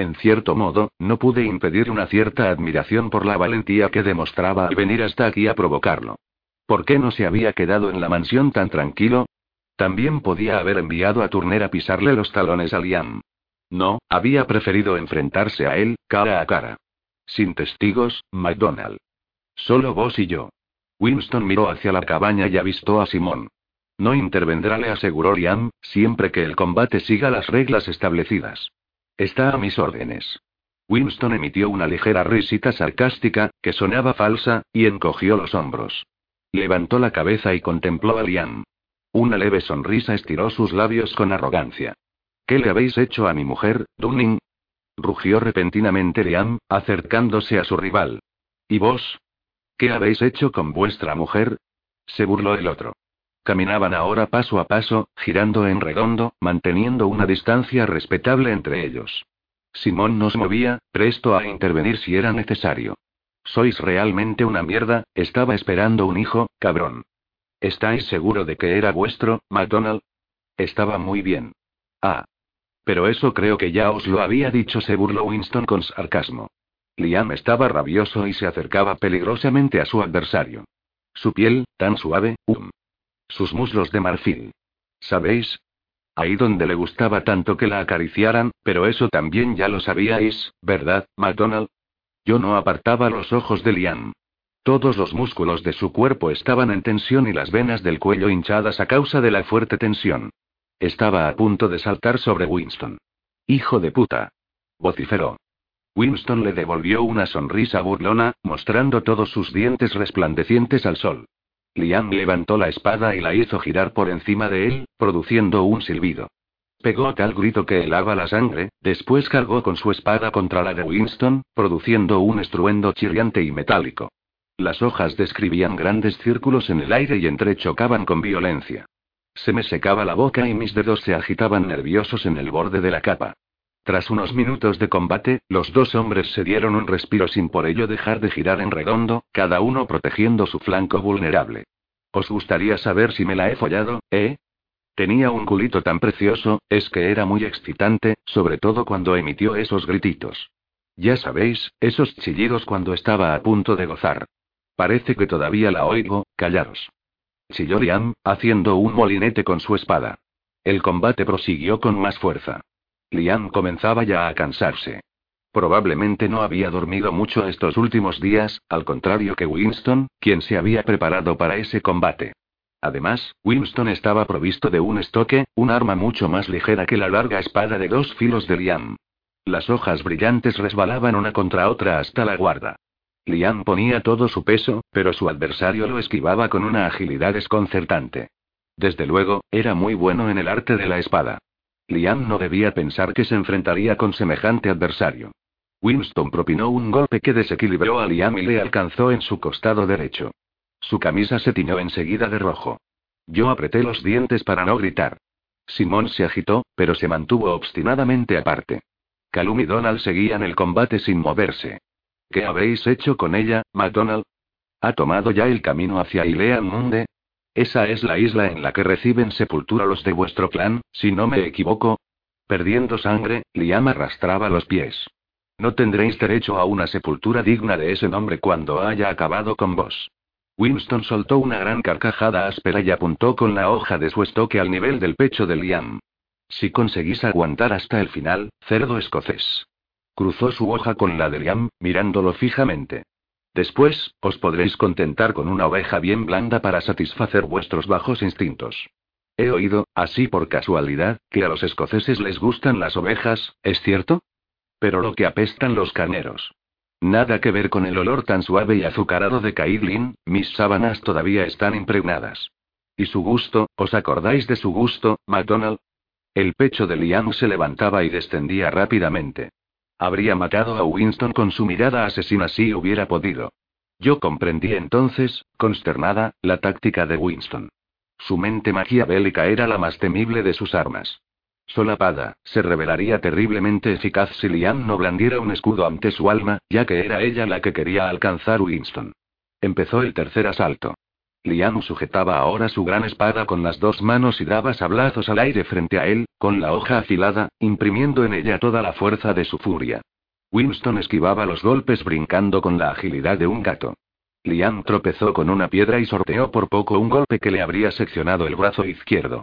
En cierto modo, no pude impedir una cierta admiración por la valentía que demostraba al venir hasta aquí a provocarlo. ¿Por qué no se había quedado en la mansión tan tranquilo? También podía haber enviado a Turner a pisarle los talones a Liam. No, había preferido enfrentarse a él, cara a cara. Sin testigos, McDonald. Solo vos y yo. Winston miró hacia la cabaña y avistó a Simón. No intervendrá, le aseguró Liam, siempre que el combate siga las reglas establecidas. Está a mis órdenes. Winston emitió una ligera risita sarcástica, que sonaba falsa, y encogió los hombros. Levantó la cabeza y contempló a Liam. Una leve sonrisa estiró sus labios con arrogancia. ¿Qué le habéis hecho a mi mujer, Dunning? Rugió repentinamente Liam, acercándose a su rival. ¿Y vos? ¿Qué habéis hecho con vuestra mujer? Se burló el otro. Caminaban ahora paso a paso, girando en redondo, manteniendo una distancia respetable entre ellos. Simón nos movía, presto a intervenir si era necesario. Sois realmente una mierda, estaba esperando un hijo, cabrón. ¿Estáis seguro de que era vuestro, McDonald? Estaba muy bien. Ah, pero eso creo que ya os lo había dicho, se burló Winston con sarcasmo. Liam estaba rabioso y se acercaba peligrosamente a su adversario. Su piel, tan suave, um. Sus muslos de marfil. ¿Sabéis? Ahí donde le gustaba tanto que la acariciaran, pero eso también ya lo sabíais, ¿verdad, McDonald? Yo no apartaba los ojos de Liam. Todos los músculos de su cuerpo estaban en tensión y las venas del cuello hinchadas a causa de la fuerte tensión. Estaba a punto de saltar sobre Winston. Hijo de puta. vociferó. Winston le devolvió una sonrisa burlona, mostrando todos sus dientes resplandecientes al sol. Liam levantó la espada y la hizo girar por encima de él, produciendo un silbido. Pegó tal grito que helaba la sangre, después cargó con su espada contra la de Winston, produciendo un estruendo chirriante y metálico. Las hojas describían grandes círculos en el aire y entrechocaban con violencia. Se me secaba la boca y mis dedos se agitaban nerviosos en el borde de la capa. Tras unos minutos de combate, los dos hombres se dieron un respiro sin por ello dejar de girar en redondo, cada uno protegiendo su flanco vulnerable. ¿Os gustaría saber si me la he follado, eh? Tenía un culito tan precioso, es que era muy excitante, sobre todo cuando emitió esos grititos. Ya sabéis, esos chillidos cuando estaba a punto de gozar. Parece que todavía la oigo, callaros. Chilló Liam, haciendo un molinete con su espada. El combate prosiguió con más fuerza. Liam comenzaba ya a cansarse. Probablemente no había dormido mucho estos últimos días, al contrario que Winston, quien se había preparado para ese combate. Además, Winston estaba provisto de un estoque, un arma mucho más ligera que la larga espada de dos filos de Liam. Las hojas brillantes resbalaban una contra otra hasta la guarda. Liam ponía todo su peso, pero su adversario lo esquivaba con una agilidad desconcertante. Desde luego, era muy bueno en el arte de la espada. Liam no debía pensar que se enfrentaría con semejante adversario. Winston propinó un golpe que desequilibró a Liam y le alcanzó en su costado derecho. Su camisa se tiñó enseguida de rojo. Yo apreté los dientes para no gritar. Simón se agitó, pero se mantuvo obstinadamente aparte. Calum y Donald seguían el combate sin moverse. ¿Qué habéis hecho con ella, McDonald? ¿Ha tomado ya el camino hacia Ilean Munde? Esa es la isla en la que reciben sepultura los de vuestro clan, si no me equivoco. Perdiendo sangre, Liam arrastraba los pies. No tendréis derecho a una sepultura digna de ese nombre cuando haya acabado con vos. Winston soltó una gran carcajada áspera y apuntó con la hoja de su estoque al nivel del pecho de Liam. Si conseguís aguantar hasta el final, cerdo escocés. Cruzó su hoja con la de Liam, mirándolo fijamente. Después, os podréis contentar con una oveja bien blanda para satisfacer vuestros bajos instintos. He oído, así por casualidad, que a los escoceses les gustan las ovejas, ¿es cierto? Pero lo que apestan los carneros. Nada que ver con el olor tan suave y azucarado de Caitlin, mis sábanas todavía están impregnadas. ¿Y su gusto? ¿Os acordáis de su gusto, McDonald? El pecho de Liam se levantaba y descendía rápidamente. Habría matado a Winston con su mirada asesina si hubiera podido. Yo comprendí entonces, consternada, la táctica de Winston. Su mente maquiavélica era la más temible de sus armas. Solapada, se revelaría terriblemente eficaz si Liam no blandiera un escudo ante su alma, ya que era ella la que quería alcanzar Winston. Empezó el tercer asalto. Liam sujetaba ahora su gran espada con las dos manos y daba sablazos al aire frente a él, con la hoja afilada, imprimiendo en ella toda la fuerza de su furia. Winston esquivaba los golpes brincando con la agilidad de un gato. Liam tropezó con una piedra y sorteó por poco un golpe que le habría seccionado el brazo izquierdo.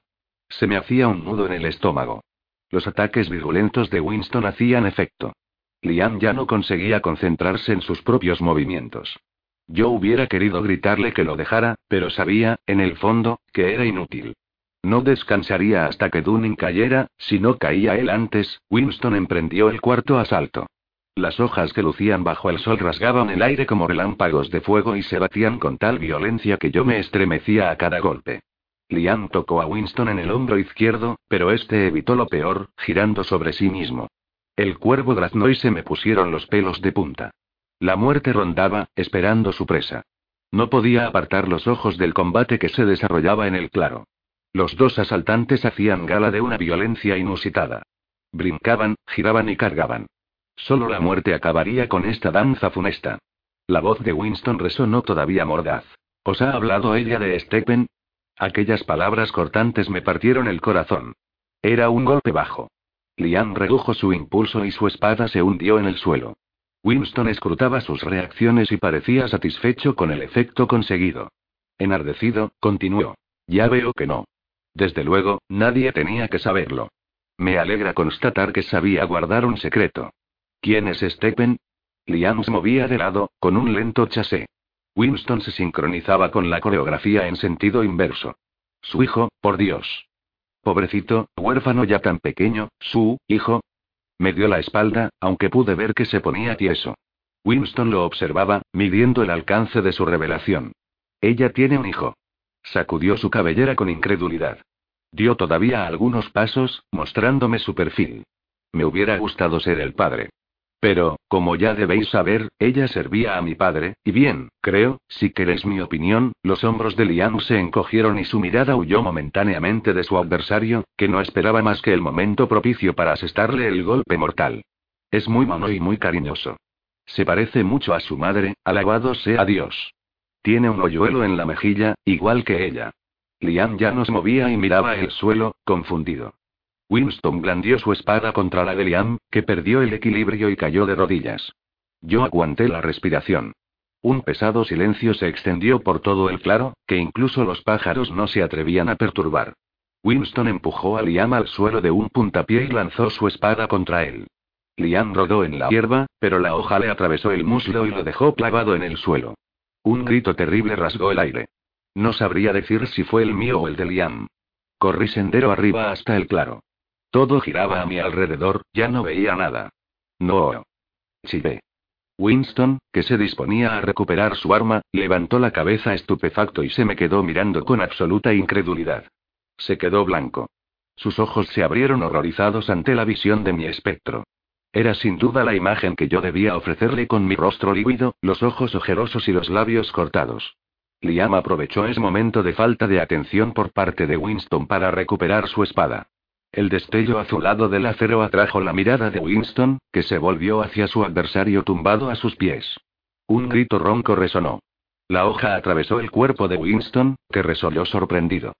Se me hacía un nudo en el estómago. Los ataques virulentos de Winston hacían efecto. Liam ya no conseguía concentrarse en sus propios movimientos. Yo hubiera querido gritarle que lo dejara, pero sabía, en el fondo, que era inútil. No descansaría hasta que Dunning cayera, si no caía él antes, Winston emprendió el cuarto asalto. Las hojas que lucían bajo el sol rasgaban el aire como relámpagos de fuego y se batían con tal violencia que yo me estremecía a cada golpe. Liam tocó a Winston en el hombro izquierdo, pero este evitó lo peor, girando sobre sí mismo. El cuervo graznó y se me pusieron los pelos de punta. La muerte rondaba, esperando su presa. No podía apartar los ojos del combate que se desarrollaba en el claro. Los dos asaltantes hacían gala de una violencia inusitada. Brincaban, giraban y cargaban. Solo la muerte acabaría con esta danza funesta. La voz de Winston resonó todavía mordaz. ¿Os ha hablado ella de Stephen? Aquellas palabras cortantes me partieron el corazón. Era un golpe bajo. Liam redujo su impulso y su espada se hundió en el suelo. Winston escrutaba sus reacciones y parecía satisfecho con el efecto conseguido. Enardecido, continuó. Ya veo que no. Desde luego, nadie tenía que saberlo. Me alegra constatar que sabía guardar un secreto. ¿Quién es Stephen? Liam se movía de lado, con un lento chasé. Winston se sincronizaba con la coreografía en sentido inverso. Su hijo, por Dios. Pobrecito, huérfano ya tan pequeño, su, hijo. Me dio la espalda, aunque pude ver que se ponía tieso. Winston lo observaba, midiendo el alcance de su revelación. Ella tiene un hijo. Sacudió su cabellera con incredulidad. Dio todavía algunos pasos, mostrándome su perfil. Me hubiera gustado ser el padre. Pero, como ya debéis saber, ella servía a mi padre, y bien, creo, si queréis mi opinión, los hombros de Liam se encogieron y su mirada huyó momentáneamente de su adversario, que no esperaba más que el momento propicio para asestarle el golpe mortal. Es muy mono y muy cariñoso. Se parece mucho a su madre, alabado sea Dios. Tiene un hoyuelo en la mejilla, igual que ella. Liam ya no se movía y miraba el suelo, confundido. Winston blandió su espada contra la de Liam, que perdió el equilibrio y cayó de rodillas. Yo aguanté la respiración. Un pesado silencio se extendió por todo el claro, que incluso los pájaros no se atrevían a perturbar. Winston empujó a Liam al suelo de un puntapié y lanzó su espada contra él. Liam rodó en la hierba, pero la hoja le atravesó el muslo y lo dejó clavado en el suelo. Un grito terrible rasgó el aire. No sabría decir si fue el mío o el de Liam. Corrí sendero arriba hasta el claro. Todo giraba a mi alrededor, ya no veía nada. No. Chillé. Winston, que se disponía a recuperar su arma, levantó la cabeza estupefacto y se me quedó mirando con absoluta incredulidad. Se quedó blanco. Sus ojos se abrieron horrorizados ante la visión de mi espectro. Era sin duda la imagen que yo debía ofrecerle con mi rostro lívido, los ojos ojerosos y los labios cortados. Liam aprovechó ese momento de falta de atención por parte de Winston para recuperar su espada. El destello azulado del acero atrajo la mirada de Winston, que se volvió hacia su adversario tumbado a sus pies. Un grito ronco resonó. La hoja atravesó el cuerpo de Winston, que resolvió sorprendido.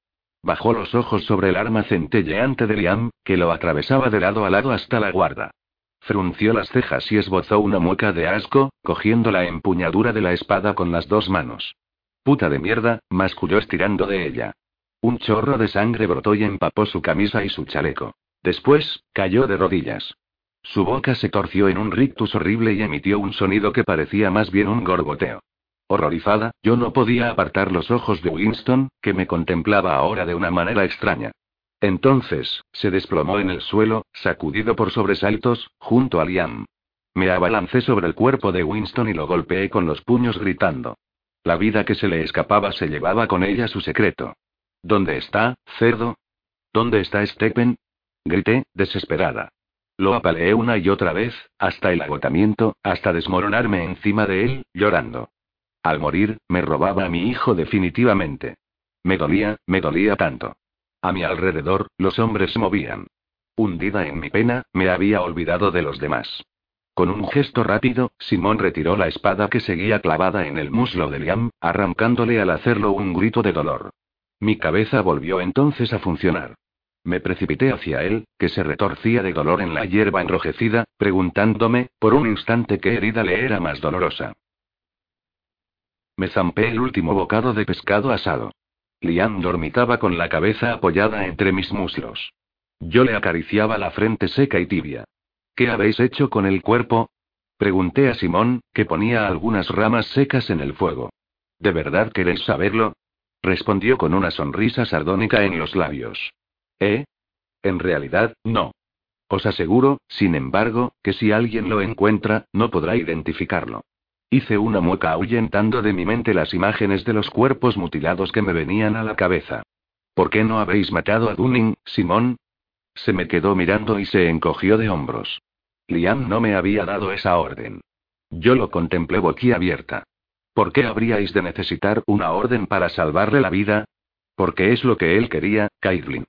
Bajó los ojos sobre el arma centelleante de Liam, que lo atravesaba de lado a lado hasta la guarda. Frunció las cejas y esbozó una mueca de asco, cogiendo la empuñadura de la espada con las dos manos. Puta de mierda, masculló estirando de ella. Un chorro de sangre brotó y empapó su camisa y su chaleco. Después, cayó de rodillas. Su boca se torció en un rictus horrible y emitió un sonido que parecía más bien un gorgoteo. Horrorizada, yo no podía apartar los ojos de Winston, que me contemplaba ahora de una manera extraña. Entonces, se desplomó en el suelo, sacudido por sobresaltos, junto a Liam. Me abalancé sobre el cuerpo de Winston y lo golpeé con los puños gritando. La vida que se le escapaba se llevaba con ella su secreto. ¿Dónde está, cerdo? ¿Dónde está Stephen? Grité, desesperada. Lo apaleé una y otra vez, hasta el agotamiento, hasta desmoronarme encima de él, llorando. Al morir, me robaba a mi hijo definitivamente. Me dolía, me dolía tanto. A mi alrededor, los hombres se movían. Hundida en mi pena, me había olvidado de los demás. Con un gesto rápido, Simón retiró la espada que seguía clavada en el muslo de Liam, arrancándole al hacerlo un grito de dolor. Mi cabeza volvió entonces a funcionar. Me precipité hacia él, que se retorcía de dolor en la hierba enrojecida, preguntándome, por un instante qué herida le era más dolorosa. Me zampé el último bocado de pescado asado. Liam dormitaba con la cabeza apoyada entre mis muslos. Yo le acariciaba la frente seca y tibia. ¿Qué habéis hecho con el cuerpo? Pregunté a Simón, que ponía algunas ramas secas en el fuego. ¿De verdad queréis saberlo? Respondió con una sonrisa sardónica en los labios. ¿Eh? En realidad, no. Os aseguro, sin embargo, que si alguien lo encuentra, no podrá identificarlo. Hice una mueca ahuyentando de mi mente las imágenes de los cuerpos mutilados que me venían a la cabeza. ¿Por qué no habéis matado a Dunning, Simón? Se me quedó mirando y se encogió de hombros. Liam no me había dado esa orden. Yo lo contemplé boquiabierta. ¿Por qué habríais de necesitar una orden para salvarle la vida? Porque es lo que él quería, Caitlin.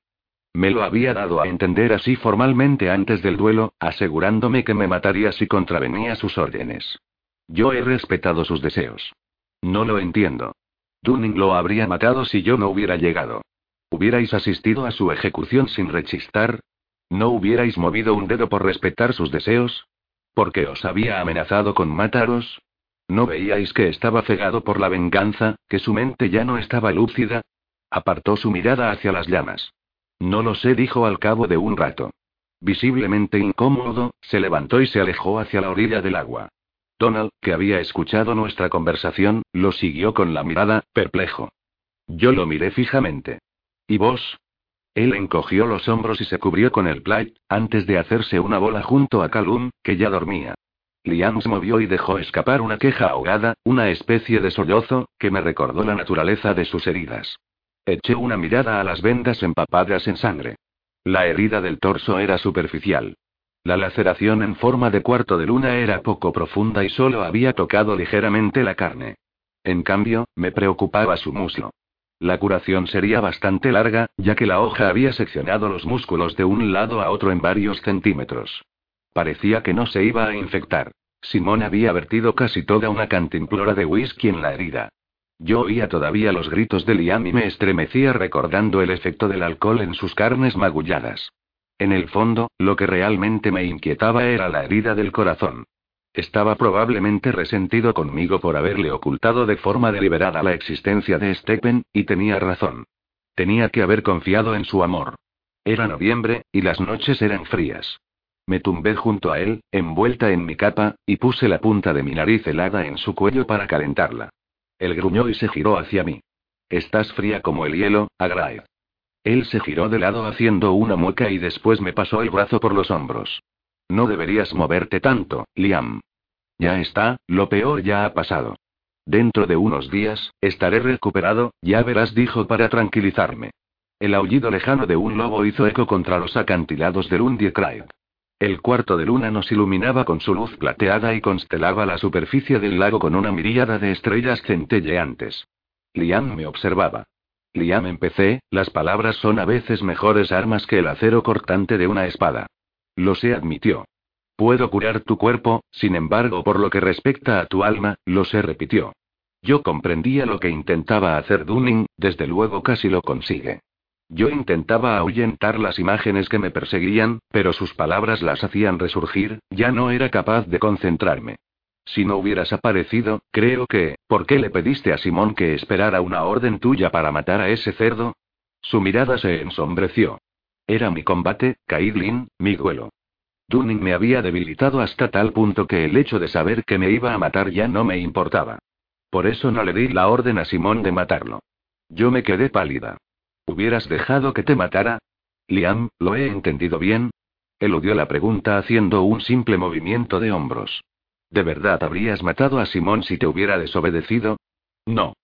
Me lo había dado a entender así formalmente antes del duelo, asegurándome que me mataría si contravenía sus órdenes. Yo he respetado sus deseos. No lo entiendo. Dunning lo habría matado si yo no hubiera llegado. ¿Hubierais asistido a su ejecución sin rechistar? ¿No hubierais movido un dedo por respetar sus deseos? ¿Porque os había amenazado con mataros? ¿No veíais que estaba cegado por la venganza, que su mente ya no estaba lúcida? Apartó su mirada hacia las llamas. No lo sé, dijo al cabo de un rato. Visiblemente incómodo, se levantó y se alejó hacia la orilla del agua. Donald, que había escuchado nuestra conversación, lo siguió con la mirada, perplejo. Yo lo miré fijamente. ¿Y vos? Él encogió los hombros y se cubrió con el plaid, antes de hacerse una bola junto a Calum, que ya dormía. Liam se movió y dejó escapar una queja ahogada, una especie de sollozo, que me recordó la naturaleza de sus heridas. Eché una mirada a las vendas empapadas en sangre. La herida del torso era superficial. La laceración en forma de cuarto de luna era poco profunda y solo había tocado ligeramente la carne. En cambio, me preocupaba su muslo. La curación sería bastante larga, ya que la hoja había seccionado los músculos de un lado a otro en varios centímetros. Parecía que no se iba a infectar. Simón había vertido casi toda una cantimplora de whisky en la herida. Yo oía todavía los gritos de Liam y me estremecía recordando el efecto del alcohol en sus carnes magulladas. En el fondo, lo que realmente me inquietaba era la herida del corazón. Estaba probablemente resentido conmigo por haberle ocultado de forma deliberada la existencia de Stephen, y tenía razón. Tenía que haber confiado en su amor. Era noviembre, y las noches eran frías. Me tumbé junto a él, envuelta en mi capa, y puse la punta de mi nariz helada en su cuello para calentarla. Él gruñó y se giró hacia mí. Estás fría como el hielo, Agraid. Él se giró de lado haciendo una mueca y después me pasó el brazo por los hombros. No deberías moverte tanto, Liam. Ya está, lo peor ya ha pasado. Dentro de unos días, estaré recuperado, ya verás, dijo para tranquilizarme. El aullido lejano de un lobo hizo eco contra los acantilados del Undiecraig. El cuarto de luna nos iluminaba con su luz plateada y constelaba la superficie del lago con una miríada de estrellas centelleantes. Liam me observaba. Liam empecé, las palabras son a veces mejores armas que el acero cortante de una espada. Lo sé, admitió. Puedo curar tu cuerpo, sin embargo, por lo que respecta a tu alma, lo sé, repitió. Yo comprendía lo que intentaba hacer Dunning, desde luego casi lo consigue. Yo intentaba ahuyentar las imágenes que me perseguían, pero sus palabras las hacían resurgir, ya no era capaz de concentrarme. Si no hubieras aparecido, creo que, ¿por qué le pediste a Simón que esperara una orden tuya para matar a ese cerdo? Su mirada se ensombreció. Era mi combate, Caidlin, mi duelo. Dunning me había debilitado hasta tal punto que el hecho de saber que me iba a matar ya no me importaba. Por eso no le di la orden a Simón de matarlo. Yo me quedé pálida. ¿Hubieras dejado que te matara? Liam, ¿lo he entendido bien? Eludió la pregunta haciendo un simple movimiento de hombros. ¿De verdad habrías matado a Simón si te hubiera desobedecido? No.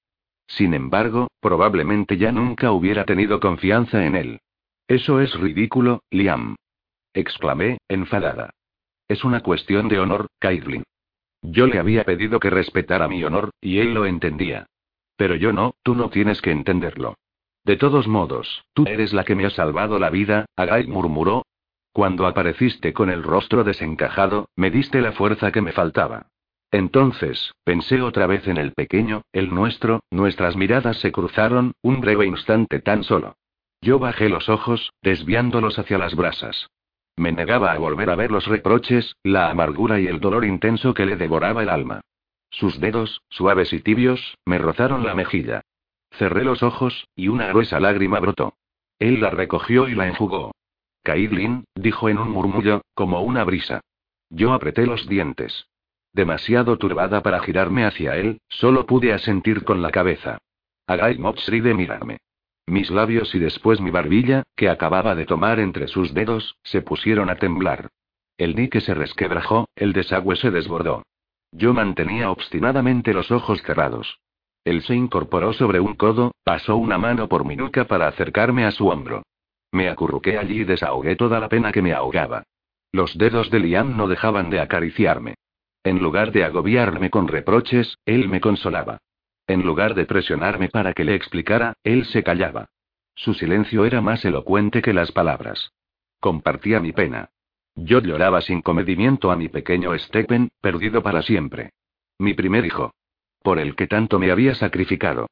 Sin embargo, probablemente ya nunca hubiera tenido confianza en él. Eso es ridículo, Liam. Exclamé, enfadada. Es una cuestión de honor, Caitlin. Yo le había pedido que respetara mi honor, y él lo entendía. Pero yo no, tú no tienes que entenderlo. De todos modos, tú eres la que me ha salvado la vida, Agai murmuró, cuando apareciste con el rostro desencajado, me diste la fuerza que me faltaba. Entonces, pensé otra vez en el pequeño, el nuestro, nuestras miradas se cruzaron, un breve instante tan solo. Yo bajé los ojos, desviándolos hacia las brasas. Me negaba a volver a ver los reproches, la amargura y el dolor intenso que le devoraba el alma. Sus dedos, suaves y tibios, me rozaron la mejilla. Cerré los ojos, y una gruesa lágrima brotó. Él la recogió y la enjugó. Caidlin, dijo en un murmullo, como una brisa. Yo apreté los dientes. Demasiado turbada para girarme hacia él, solo pude asentir con la cabeza. Agai Motsri de mirarme. Mis labios y después mi barbilla, que acababa de tomar entre sus dedos, se pusieron a temblar. El dique se resquebrajó, el desagüe se desbordó. Yo mantenía obstinadamente los ojos cerrados. Él se incorporó sobre un codo, pasó una mano por mi nuca para acercarme a su hombro. Me acurruqué allí y desahogué toda la pena que me ahogaba. Los dedos de Liam no dejaban de acariciarme. En lugar de agobiarme con reproches, él me consolaba. En lugar de presionarme para que le explicara, él se callaba. Su silencio era más elocuente que las palabras. Compartía mi pena. Yo lloraba sin comedimiento a mi pequeño Stephen, perdido para siempre. Mi primer hijo. Por el que tanto me había sacrificado.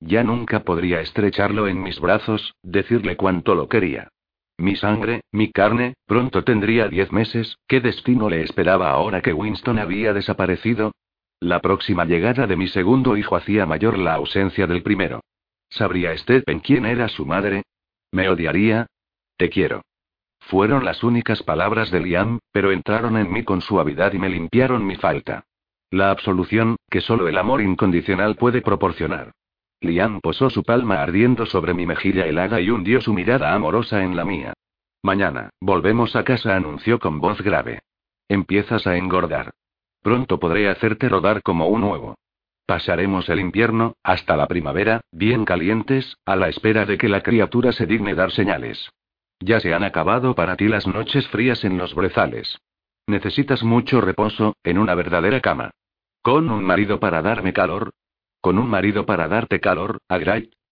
Ya nunca podría estrecharlo en mis brazos, decirle cuánto lo quería. Mi sangre, mi carne, pronto tendría diez meses, ¿qué destino le esperaba ahora que Winston había desaparecido? La próxima llegada de mi segundo hijo hacía mayor la ausencia del primero. ¿Sabría Stephen quién era su madre? ¿Me odiaría? Te quiero. Fueron las únicas palabras de Liam, pero entraron en mí con suavidad y me limpiaron mi falta. La absolución, que solo el amor incondicional puede proporcionar. Liam posó su palma ardiendo sobre mi mejilla helada y hundió su mirada amorosa en la mía. Mañana, volvemos a casa, anunció con voz grave. Empiezas a engordar. Pronto podré hacerte rodar como un huevo. Pasaremos el invierno, hasta la primavera, bien calientes, a la espera de que la criatura se digne dar señales. Ya se han acabado para ti las noches frías en los brezales. Necesitas mucho reposo, en una verdadera cama. Con un marido para darme calor, con un marido para darte calor, Agray.